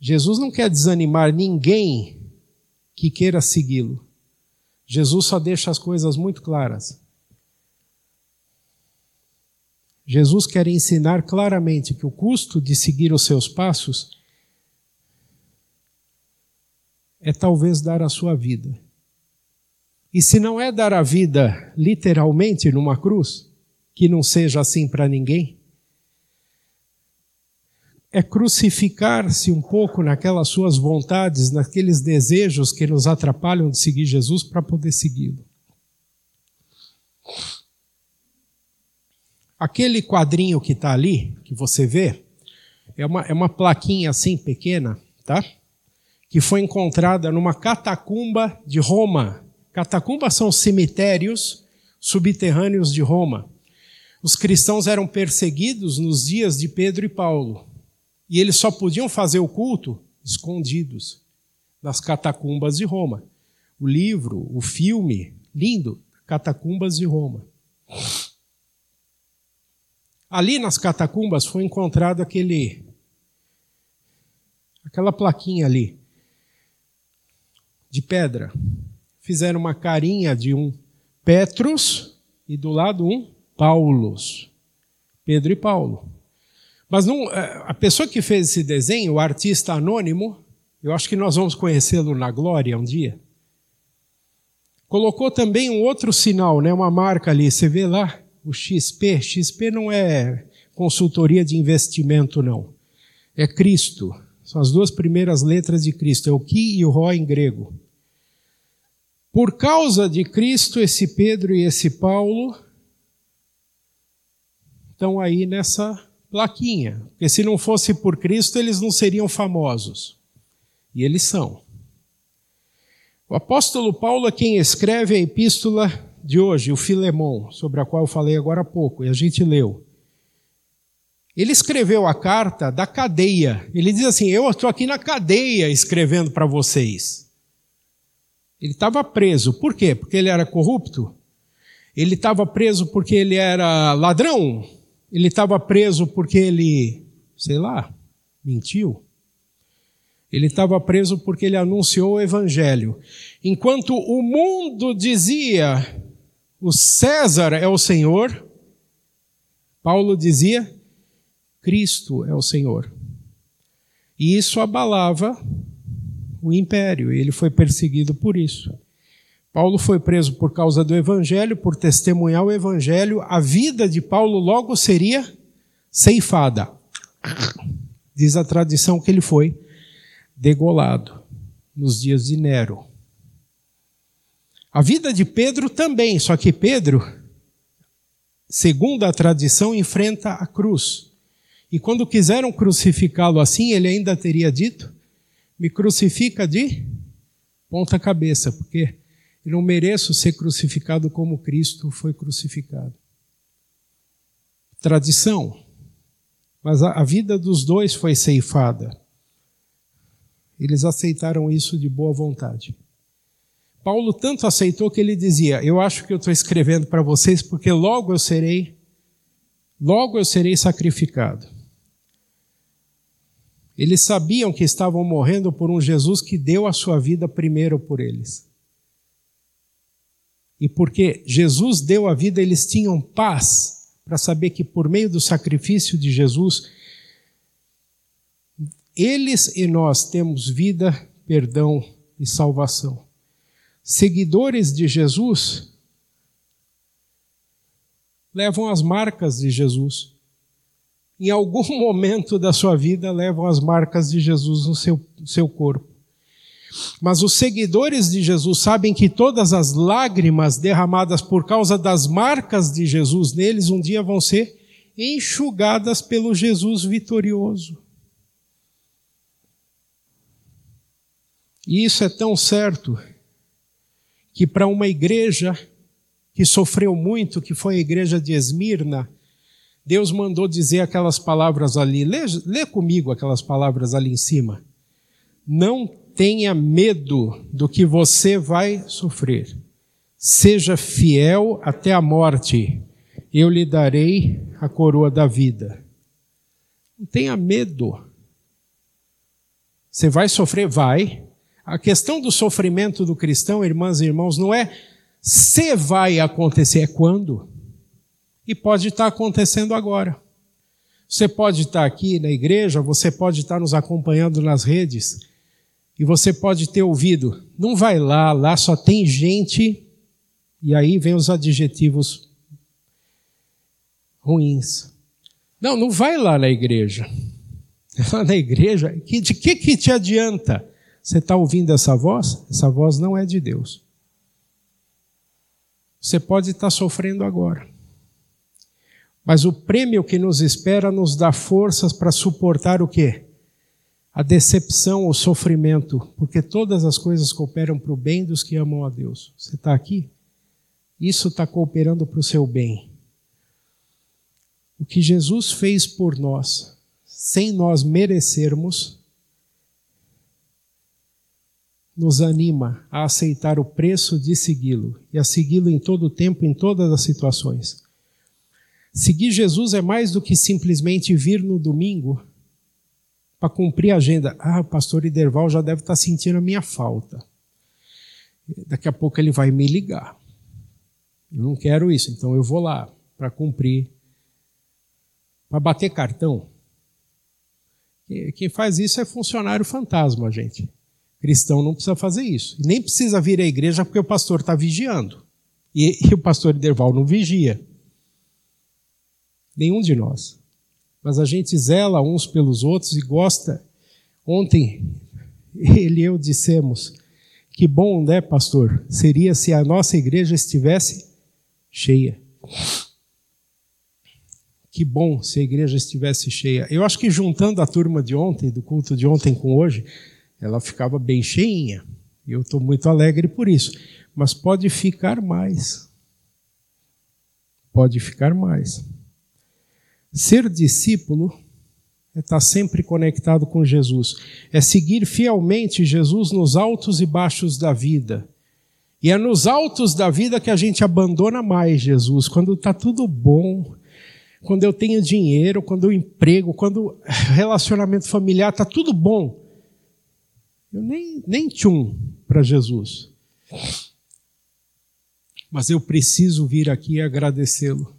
Jesus não quer desanimar ninguém que queira segui-lo. Jesus só deixa as coisas muito claras. Jesus quer ensinar claramente que o custo de seguir os seus passos é talvez dar a sua vida. E se não é dar a vida literalmente numa cruz, que não seja assim para ninguém? É crucificar-se um pouco naquelas suas vontades, naqueles desejos que nos atrapalham de seguir Jesus para poder segui-lo. Aquele quadrinho que está ali, que você vê, é uma, é uma plaquinha assim pequena, tá? Que foi encontrada numa catacumba de Roma. Catacumbas são cemitérios subterrâneos de Roma. Os cristãos eram perseguidos nos dias de Pedro e Paulo. E eles só podiam fazer o culto escondidos nas catacumbas de Roma. O livro, o filme, lindo, Catacumbas de Roma. Ali nas catacumbas foi encontrado aquele aquela plaquinha ali de pedra. Fizeram uma carinha de um Petrus e do lado um Paulos, Pedro e Paulo. Mas não, é, a pessoa que fez esse desenho, o artista anônimo, eu acho que nós vamos conhecê-lo na glória um dia. Colocou também um outro sinal, né, uma marca ali, você vê lá, o XP. XP não é consultoria de investimento, não. É Cristo. São as duas primeiras letras de Cristo, é o Ki e o Ró em grego. Por causa de Cristo, esse Pedro e esse Paulo estão aí nessa plaquinha. Porque se não fosse por Cristo, eles não seriam famosos. E eles são. O apóstolo Paulo é quem escreve a epístola de hoje, o Filemão, sobre a qual eu falei agora há pouco, e a gente leu. Ele escreveu a carta da cadeia. Ele diz assim: Eu estou aqui na cadeia escrevendo para vocês. Ele estava preso. Por quê? Porque ele era corrupto? Ele estava preso porque ele era ladrão? Ele estava preso porque ele, sei lá, mentiu. Ele estava preso porque ele anunciou o evangelho. Enquanto o mundo dizia: o César é o Senhor, Paulo dizia: Cristo é o Senhor. E isso abalava o império, ele foi perseguido por isso. Paulo foi preso por causa do evangelho, por testemunhar o evangelho. A vida de Paulo logo seria ceifada. Diz a tradição que ele foi degolado nos dias de Nero. A vida de Pedro também, só que Pedro, segundo a tradição, enfrenta a cruz. E quando quiseram crucificá-lo assim, ele ainda teria dito: Me crucifica de ponta cabeça, porque eu não mereço ser crucificado como Cristo foi crucificado. Tradição. Mas a, a vida dos dois foi ceifada. Eles aceitaram isso de boa vontade. Paulo tanto aceitou que ele dizia: Eu acho que eu estou escrevendo para vocês porque logo eu serei, logo eu serei sacrificado. Eles sabiam que estavam morrendo por um Jesus que deu a sua vida primeiro por eles. E porque Jesus deu a vida, eles tinham paz para saber que por meio do sacrifício de Jesus, eles e nós temos vida, perdão e salvação. Seguidores de Jesus levam as marcas de Jesus. Em algum momento da sua vida, levam as marcas de Jesus no seu, seu corpo. Mas os seguidores de Jesus sabem que todas as lágrimas derramadas por causa das marcas de Jesus neles um dia vão ser enxugadas pelo Jesus vitorioso. E isso é tão certo que para uma igreja que sofreu muito, que foi a igreja de Esmirna, Deus mandou dizer aquelas palavras ali. Lê, lê comigo aquelas palavras ali em cima. Não tenha medo do que você vai sofrer. Seja fiel até a morte, eu lhe darei a coroa da vida. Não tenha medo. Você vai sofrer? Vai. A questão do sofrimento do cristão, irmãs e irmãos, não é se vai acontecer, é quando. E pode estar acontecendo agora. Você pode estar aqui na igreja, você pode estar nos acompanhando nas redes, e você pode ter ouvido, não vai lá, lá só tem gente, e aí vem os adjetivos ruins. Não, não vai lá na igreja. Lá na igreja, de que, que te adianta? Você está ouvindo essa voz? Essa voz não é de Deus. Você pode estar sofrendo agora. Mas o prêmio que nos espera nos dá forças para suportar o quê? a decepção, o sofrimento, porque todas as coisas cooperam para o bem dos que amam a Deus. Você está aqui? Isso está cooperando para o seu bem. O que Jesus fez por nós, sem nós merecermos, nos anima a aceitar o preço de segui-lo e a segui-lo em todo o tempo, em todas as situações. Seguir Jesus é mais do que simplesmente vir no domingo para cumprir a agenda. Ah, o pastor Iderval já deve estar sentindo a minha falta. Daqui a pouco ele vai me ligar. Eu não quero isso, então eu vou lá para cumprir. Para bater cartão. Quem faz isso é funcionário fantasma, gente. Cristão não precisa fazer isso. Nem precisa vir à igreja porque o pastor está vigiando. E, e o pastor Iderval não vigia. Nenhum de nós mas a gente zela uns pelos outros e gosta. Ontem, ele e eu dissemos: que bom, né, pastor? Seria se a nossa igreja estivesse cheia. Que bom se a igreja estivesse cheia. Eu acho que juntando a turma de ontem, do culto de ontem com hoje, ela ficava bem cheinha. E eu estou muito alegre por isso. Mas pode ficar mais. Pode ficar mais. Ser discípulo é estar sempre conectado com Jesus, é seguir fielmente Jesus nos altos e baixos da vida. E é nos altos da vida que a gente abandona mais Jesus, quando está tudo bom, quando eu tenho dinheiro, quando eu emprego, quando o relacionamento familiar está tudo bom. Eu nem, nem tchum para Jesus. Mas eu preciso vir aqui e agradecê-lo.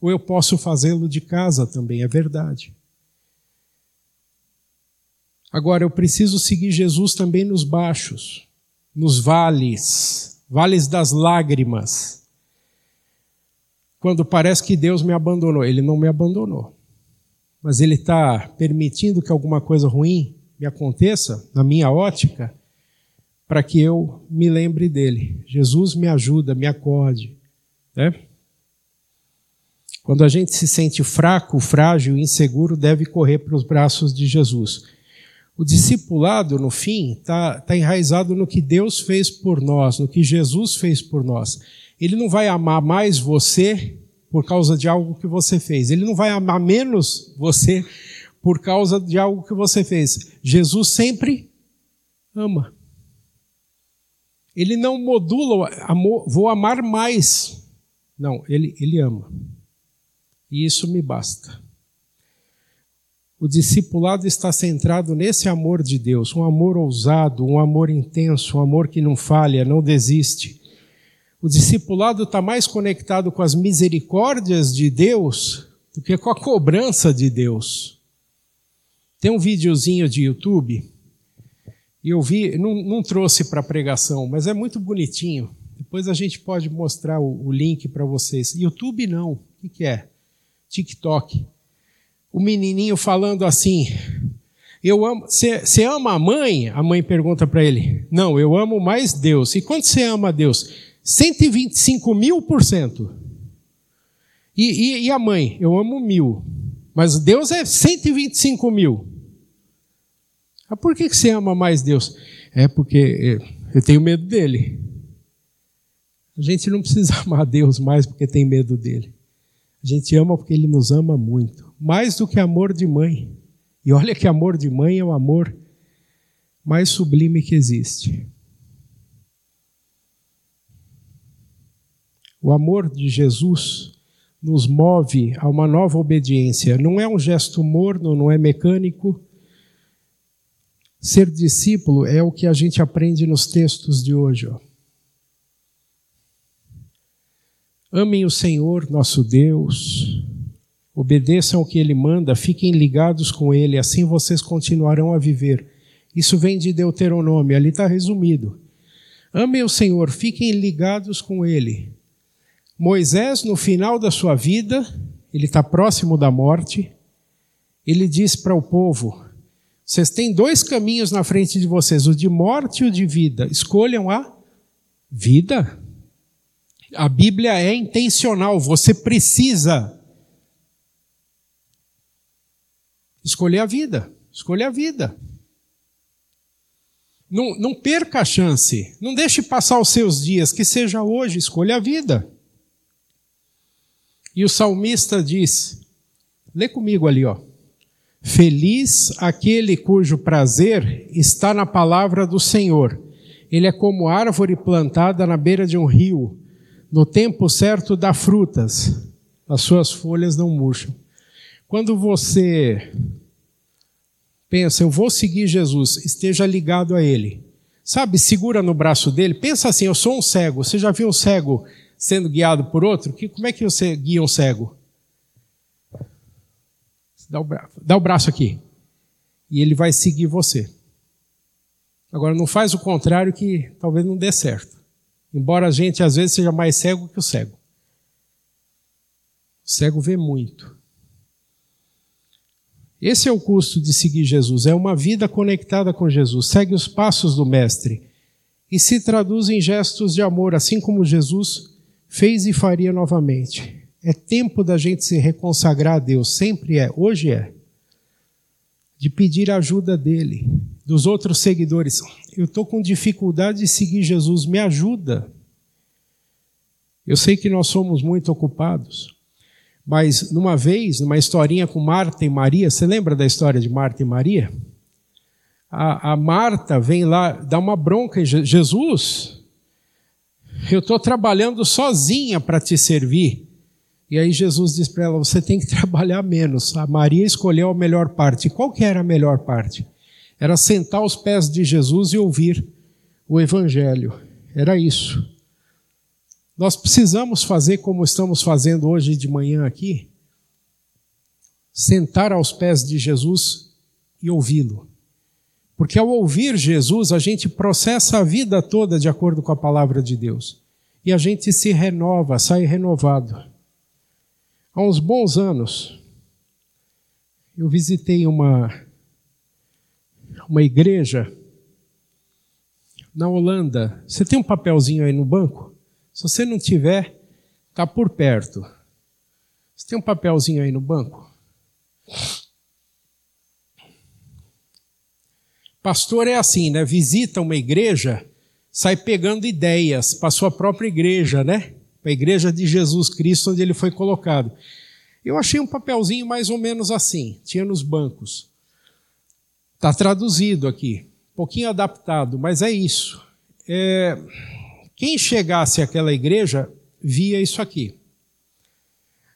ou eu posso fazê-lo de casa também, é verdade. Agora, eu preciso seguir Jesus também nos baixos, nos vales, vales das lágrimas. Quando parece que Deus me abandonou, Ele não me abandonou. Mas Ele está permitindo que alguma coisa ruim me aconteça, na minha ótica, para que eu me lembre dele. Jesus me ajuda, me acorde. Né? Quando a gente se sente fraco, frágil, inseguro, deve correr para os braços de Jesus. O discipulado, no fim, está tá enraizado no que Deus fez por nós, no que Jesus fez por nós. Ele não vai amar mais você por causa de algo que você fez. Ele não vai amar menos você por causa de algo que você fez. Jesus sempre ama. Ele não modula, amor, vou amar mais. Não, ele, ele ama. E isso me basta. O discipulado está centrado nesse amor de Deus, um amor ousado, um amor intenso, um amor que não falha, não desiste. O discipulado está mais conectado com as misericórdias de Deus do que com a cobrança de Deus. Tem um videozinho de YouTube, e eu vi, não, não trouxe para pregação, mas é muito bonitinho. Depois a gente pode mostrar o, o link para vocês. YouTube não, o que, que é? TikTok o menininho falando assim: Eu amo. Você ama a mãe? A mãe pergunta para ele: Não, eu amo mais Deus. E quanto você ama a Deus? 125 mil por cento. E, e, e a mãe? Eu amo mil. Mas Deus é 125 mil. Ah, por que, você ama mais Deus? É porque eu tenho medo dele. A gente não precisa amar Deus mais porque tem medo dele. A gente ama porque ele nos ama muito mais do que amor de mãe. E olha que amor de mãe é o amor mais sublime que existe. O amor de Jesus nos move a uma nova obediência. Não é um gesto morno, não é mecânico. Ser discípulo é o que a gente aprende nos textos de hoje. Ó. Amem o Senhor, nosso Deus Obedeçam o que ele manda, fiquem ligados com ele, assim vocês continuarão a viver. Isso vem de Deuteronômio, ali está resumido. Amem o Senhor, fiquem ligados com ele. Moisés, no final da sua vida, ele está próximo da morte, ele diz para o povo: vocês têm dois caminhos na frente de vocês, o de morte e o de vida. Escolham a vida. A Bíblia é intencional, você precisa Escolher a vida. Escolher a vida. Não, não perca a chance. Não deixe passar os seus dias. Que seja hoje. Escolha a vida. E o salmista diz: lê comigo ali, ó. Feliz aquele cujo prazer está na palavra do Senhor. Ele é como árvore plantada na beira de um rio. No tempo certo dá frutas, as suas folhas não murcham. Quando você pensa, eu vou seguir Jesus, esteja ligado a Ele. Sabe, segura no braço dele. Pensa assim, eu sou um cego. Você já viu um cego sendo guiado por outro? Que, como é que você guia um cego? Dá o. Dá o braço aqui. E ele vai seguir você. Agora, não faz o contrário que talvez não dê certo. Embora a gente às vezes seja mais cego que o cego. O cego vê muito. Esse é o custo de seguir Jesus, é uma vida conectada com Jesus, segue os passos do Mestre e se traduz em gestos de amor, assim como Jesus fez e faria novamente. É tempo da gente se reconsagrar a Deus, sempre é, hoje é. De pedir a ajuda dele, dos outros seguidores. Eu estou com dificuldade de seguir Jesus, me ajuda. Eu sei que nós somos muito ocupados. Mas numa vez, numa historinha com Marta e Maria, você lembra da história de Marta e Maria? A, a Marta vem lá, dá uma bronca em Jesus. Eu estou trabalhando sozinha para te servir. E aí Jesus diz para ela: você tem que trabalhar menos. A Maria escolheu a melhor parte. Qual que era a melhor parte? Era sentar aos pés de Jesus e ouvir o Evangelho. Era isso. Nós precisamos fazer como estamos fazendo hoje de manhã aqui, sentar aos pés de Jesus e ouvi-lo. Porque ao ouvir Jesus, a gente processa a vida toda de acordo com a palavra de Deus. E a gente se renova, sai renovado. Há uns bons anos, eu visitei uma, uma igreja na Holanda. Você tem um papelzinho aí no banco? Se você não tiver, está por perto. Você tem um papelzinho aí no banco? Pastor é assim, né? Visita uma igreja, sai pegando ideias para sua própria igreja, né? Para a igreja de Jesus Cristo, onde ele foi colocado. Eu achei um papelzinho mais ou menos assim, tinha nos bancos. Está traduzido aqui, um pouquinho adaptado, mas é isso. É, quem chegasse àquela igreja via isso aqui.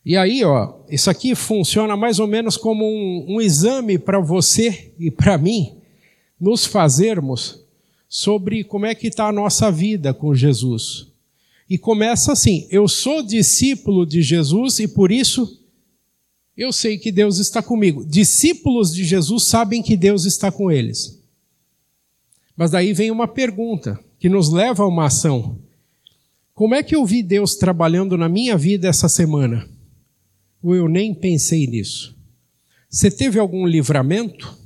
E aí, ó, isso aqui funciona mais ou menos como um, um exame para você e para mim nos fazermos sobre como é que está a nossa vida com Jesus. E começa assim: eu sou discípulo de Jesus e por isso eu sei que Deus está comigo. Discípulos de Jesus sabem que Deus está com eles. Mas daí vem uma pergunta que nos leva a uma ação. Como é que eu vi Deus trabalhando na minha vida essa semana? Ou eu nem pensei nisso? Você teve algum livramento?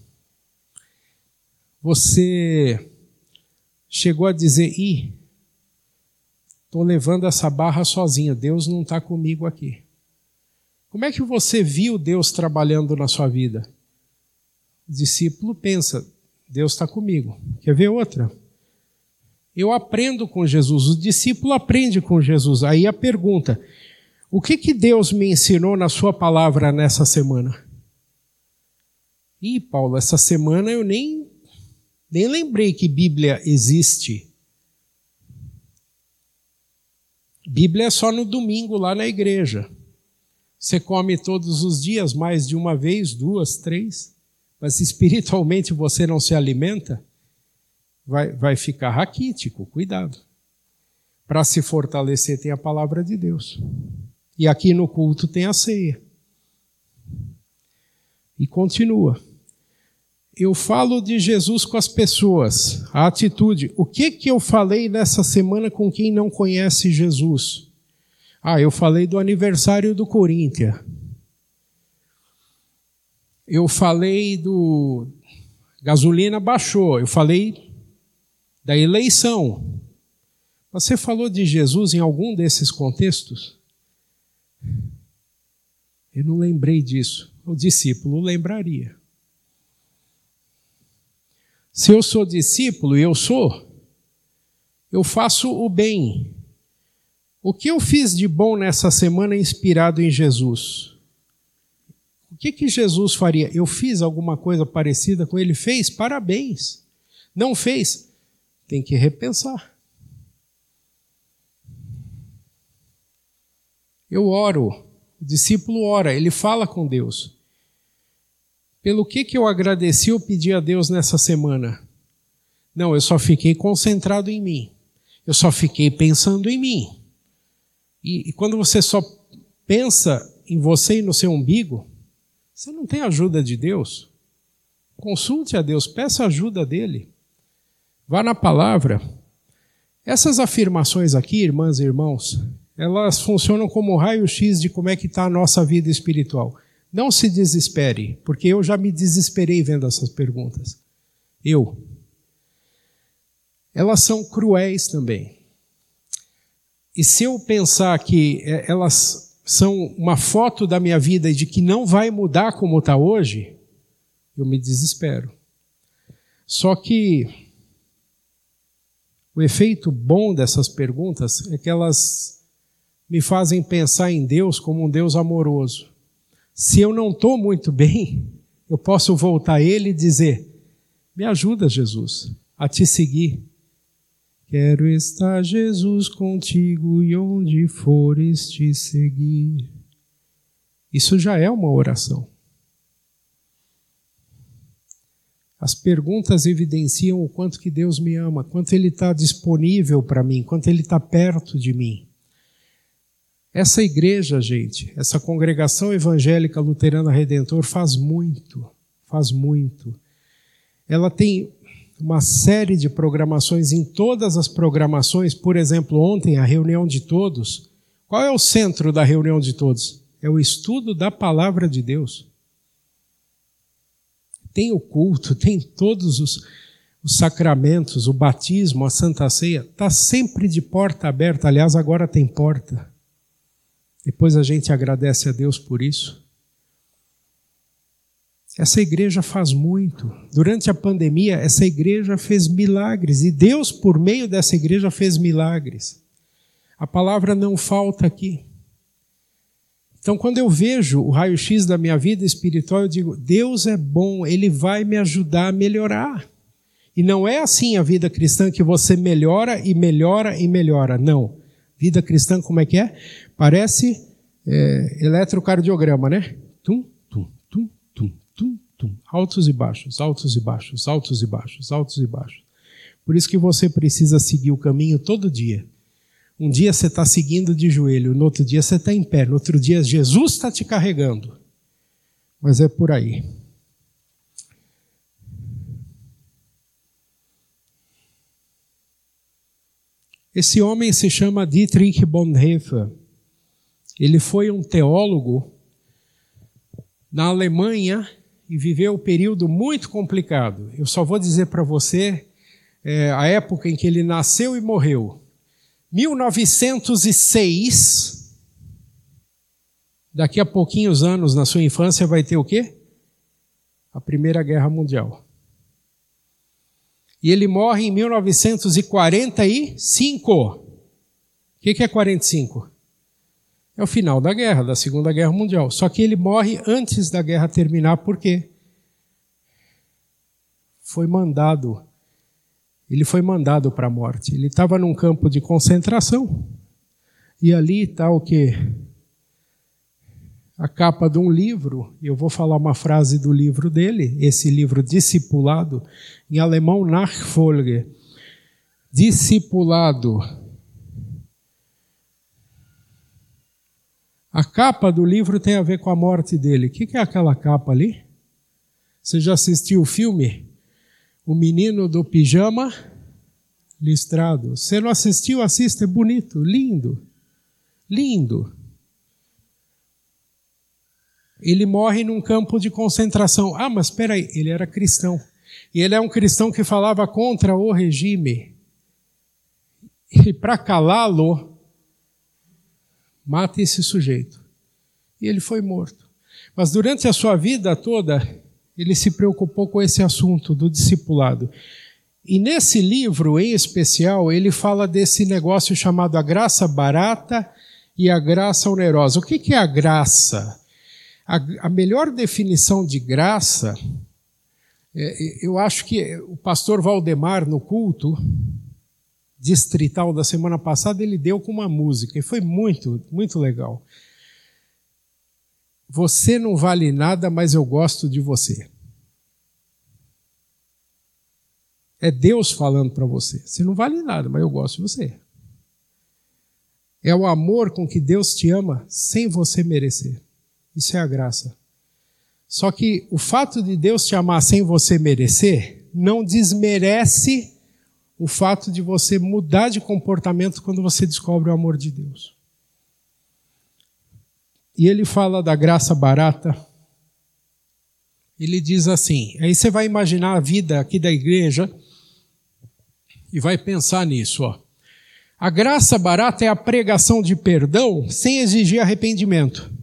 você chegou a dizer: ih, estou levando essa barra sozinho, Deus não está comigo aqui. Como é que você viu Deus trabalhando na sua vida? O discípulo pensa: Deus está comigo. Quer ver outra? Eu aprendo com Jesus, o discípulo aprende com Jesus. Aí a pergunta: o que, que Deus me ensinou na Sua palavra nessa semana? Ih, Paulo, essa semana eu nem nem lembrei que Bíblia existe. Bíblia é só no domingo lá na igreja. Você come todos os dias, mais de uma vez, duas, três, mas espiritualmente você não se alimenta, vai, vai ficar raquítico, cuidado. Para se fortalecer, tem a palavra de Deus. E aqui no culto tem a ceia. E continua eu falo de Jesus com as pessoas, a atitude. O que que eu falei nessa semana com quem não conhece Jesus? Ah, eu falei do aniversário do Corinthians. Eu falei do gasolina baixou. Eu falei da eleição. Você falou de Jesus em algum desses contextos? Eu não lembrei disso. O discípulo lembraria. Se eu sou discípulo, e eu sou, eu faço o bem. O que eu fiz de bom nessa semana inspirado em Jesus? O que, que Jesus faria? Eu fiz alguma coisa parecida com ele? Fez? Parabéns. Não fez? Tem que repensar. Eu oro, o discípulo ora, ele fala com Deus. Pelo que, que eu agradeci ou pedi a Deus nessa semana? Não, eu só fiquei concentrado em mim. Eu só fiquei pensando em mim. E, e quando você só pensa em você e no seu umbigo, você não tem ajuda de Deus. Consulte a Deus, peça ajuda dele. Vá na palavra. Essas afirmações aqui, irmãs e irmãos, elas funcionam como raio-x de como é que está a nossa vida espiritual. Não se desespere, porque eu já me desesperei vendo essas perguntas. Eu. Elas são cruéis também. E se eu pensar que é, elas são uma foto da minha vida e de que não vai mudar como está hoje, eu me desespero. Só que o efeito bom dessas perguntas é que elas me fazem pensar em Deus como um Deus amoroso se eu não estou muito bem, eu posso voltar a Ele e dizer: Me ajuda, Jesus, a te seguir. Quero estar, Jesus, contigo e onde fores te seguir. Isso já é uma oração. As perguntas evidenciam o quanto que Deus me ama, quanto Ele está disponível para mim, quanto Ele está perto de mim. Essa igreja, gente, essa congregação evangélica luterana redentor faz muito, faz muito. Ela tem uma série de programações em todas as programações, por exemplo, ontem a reunião de todos. Qual é o centro da reunião de todos? É o estudo da palavra de Deus. Tem o culto, tem todos os, os sacramentos, o batismo, a santa ceia, está sempre de porta aberta. Aliás, agora tem porta. Depois a gente agradece a Deus por isso. Essa igreja faz muito. Durante a pandemia, essa igreja fez milagres e Deus, por meio dessa igreja, fez milagres. A palavra não falta aqui. Então, quando eu vejo o raio-x da minha vida espiritual, eu digo: Deus é bom, Ele vai me ajudar a melhorar. E não é assim a vida cristã que você melhora e melhora e melhora. Não. Vida cristã, como é que é? Parece é, eletrocardiograma, né? Tum, tum, tum, tum, tum, tum. Altos e baixos, altos e baixos, altos e baixos, altos e baixos. Por isso que você precisa seguir o caminho todo dia. Um dia você está seguindo de joelho, no outro dia você está em pé, no outro dia Jesus está te carregando. Mas é por aí. Esse homem se chama Dietrich Bonhoeffer. Ele foi um teólogo na Alemanha e viveu um período muito complicado. Eu só vou dizer para você é, a época em que ele nasceu e morreu. 1906. Daqui a pouquinhos anos na sua infância vai ter o quê? A Primeira Guerra Mundial. E ele morre em 1945. O que, é 45? É o final da guerra, da Segunda Guerra Mundial. Só que ele morre antes da guerra terminar, por quê? Foi mandado. Ele foi mandado para a morte. Ele estava num campo de concentração. E ali está o quê? A capa de um livro, eu vou falar uma frase do livro dele, esse livro Discipulado, em alemão Nachfolge. Discipulado. A capa do livro tem a ver com a morte dele. O que é aquela capa ali? Você já assistiu o filme? O Menino do Pijama Listrado. Você não assistiu? Assista, é bonito, lindo. Lindo ele morre num campo de concentração. Ah, mas espera aí, ele era cristão. E ele é um cristão que falava contra o regime. E para calá-lo, mata esse sujeito. E ele foi morto. Mas durante a sua vida toda, ele se preocupou com esse assunto do discipulado. E nesse livro em especial, ele fala desse negócio chamado a graça barata e a graça onerosa. O que é a graça? A, a melhor definição de graça, é, eu acho que o pastor Valdemar, no culto distrital da semana passada, ele deu com uma música, e foi muito, muito legal. Você não vale nada, mas eu gosto de você. É Deus falando para você. Você não vale nada, mas eu gosto de você. É o amor com que Deus te ama sem você merecer. Isso é a graça. Só que o fato de Deus te amar sem você merecer não desmerece o fato de você mudar de comportamento quando você descobre o amor de Deus. E ele fala da graça barata. Ele diz assim: aí você vai imaginar a vida aqui da igreja e vai pensar nisso, ó. A graça barata é a pregação de perdão sem exigir arrependimento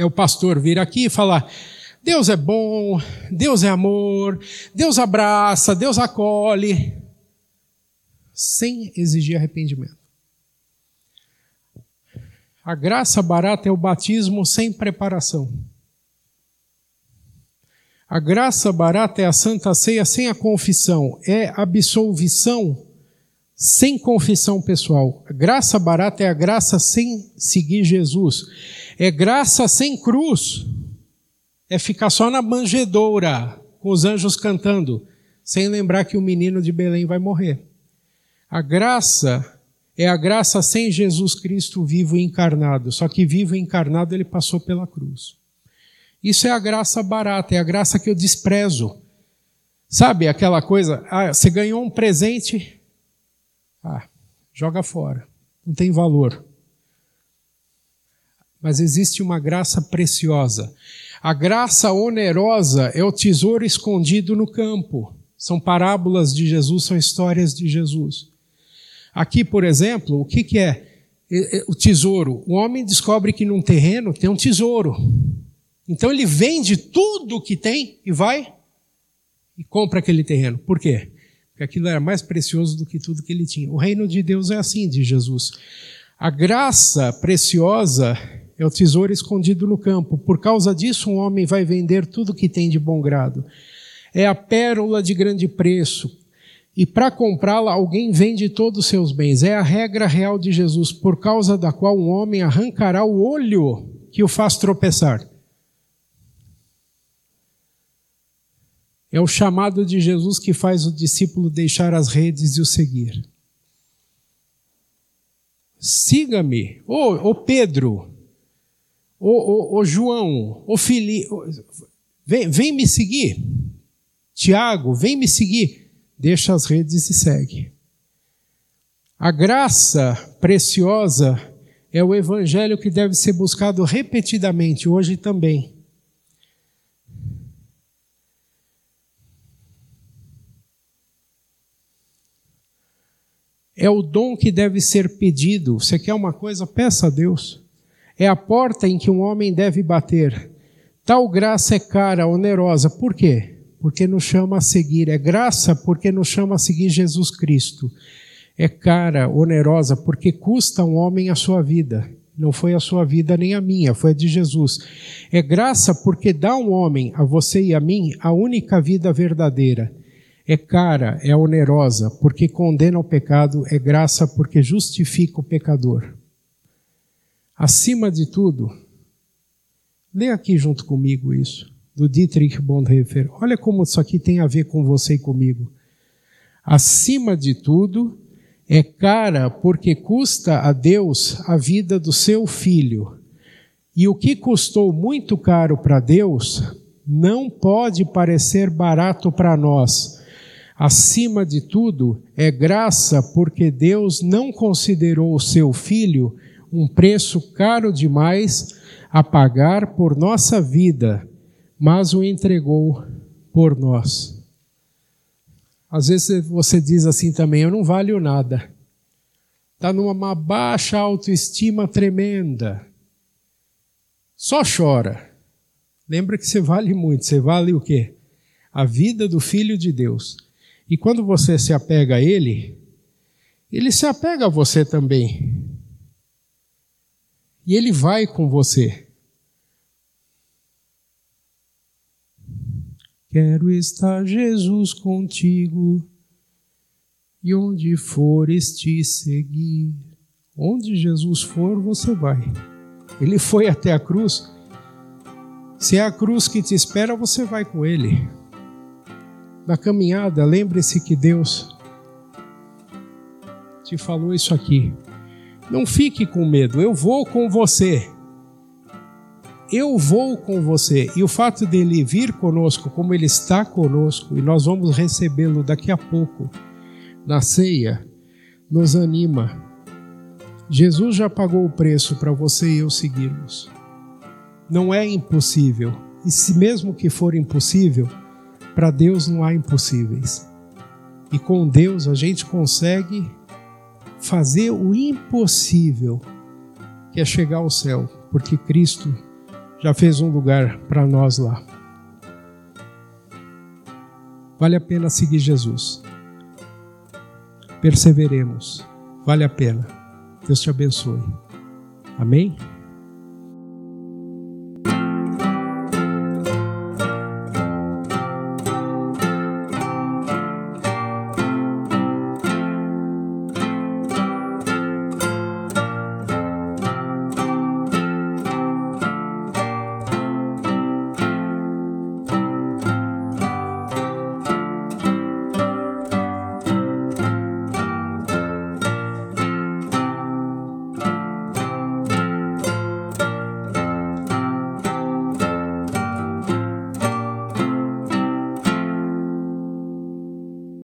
é o pastor vir aqui e falar: Deus é bom, Deus é amor, Deus abraça, Deus acolhe, sem exigir arrependimento. A graça barata é o batismo sem preparação. A graça barata é a santa ceia sem a confissão, é absolvição sem confissão pessoal. Graça barata é a graça sem seguir Jesus. É graça sem cruz. É ficar só na manjedoura, com os anjos cantando, sem lembrar que o menino de Belém vai morrer. A graça é a graça sem Jesus Cristo vivo e encarnado. Só que vivo e encarnado ele passou pela cruz. Isso é a graça barata, é a graça que eu desprezo. Sabe aquela coisa? Ah, você ganhou um presente, ah, joga fora, não tem valor. Mas existe uma graça preciosa. A graça onerosa é o tesouro escondido no campo. São parábolas de Jesus, são histórias de Jesus. Aqui, por exemplo, o que, que é o tesouro? O homem descobre que num terreno tem um tesouro. Então ele vende tudo o que tem e vai e compra aquele terreno. Por quê? Porque aquilo era mais precioso do que tudo que ele tinha. O reino de Deus é assim, de Jesus. A graça preciosa é o tesouro escondido no campo. Por causa disso, um homem vai vender tudo que tem de bom grado. É a pérola de grande preço e para comprá-la alguém vende todos os seus bens. É a regra real de Jesus, por causa da qual um homem arrancará o olho que o faz tropeçar. É o chamado de Jesus que faz o discípulo deixar as redes e o seguir. Siga-me, ô, ô Pedro, ô, ô João, ô Filipe, vem, vem me seguir. Tiago, vem me seguir deixa as redes e segue. A graça preciosa é o evangelho que deve ser buscado repetidamente, hoje também. É o dom que deve ser pedido. Você quer uma coisa? Peça a Deus. É a porta em que um homem deve bater. Tal graça é cara, onerosa. Por quê? porque nos chama a seguir. É graça porque nos chama a seguir Jesus Cristo. É cara, onerosa, porque custa um homem a sua vida. Não foi a sua vida nem a minha, foi a de Jesus. É graça porque dá um homem, a você e a mim, a única vida verdadeira. É cara, é onerosa, porque condena o pecado. É graça porque justifica o pecador. Acima de tudo, lê aqui junto comigo isso do Dietrich Bonhoeffer. Olha como isso aqui tem a ver com você e comigo. Acima de tudo, é cara porque custa a Deus a vida do seu filho. E o que custou muito caro para Deus não pode parecer barato para nós. Acima de tudo, é graça porque Deus não considerou o seu filho um preço caro demais a pagar por nossa vida mas o entregou por nós. Às vezes você diz assim também: eu não valho nada. Está numa baixa autoestima tremenda. Só chora. Lembra que você vale muito. Você vale o quê? A vida do Filho de Deus. E quando você se apega a Ele, Ele se apega a você também. E Ele vai com você. Quero estar, Jesus, contigo, e onde fores te seguir. Onde Jesus for, você vai. Ele foi até a cruz. Se é a cruz que te espera, você vai com ele. Na caminhada, lembre-se que Deus te falou isso aqui. Não fique com medo, eu vou com você eu vou com você. E o fato dele vir conosco, como ele está conosco, e nós vamos recebê-lo daqui a pouco na ceia, nos anima. Jesus já pagou o preço para você e eu seguirmos. Não é impossível. E se mesmo que for impossível, para Deus não há impossíveis. E com Deus a gente consegue fazer o impossível, que é chegar ao céu, porque Cristo já fez um lugar para nós lá. Vale a pena seguir Jesus. Perseveremos. Vale a pena. Deus te abençoe. Amém?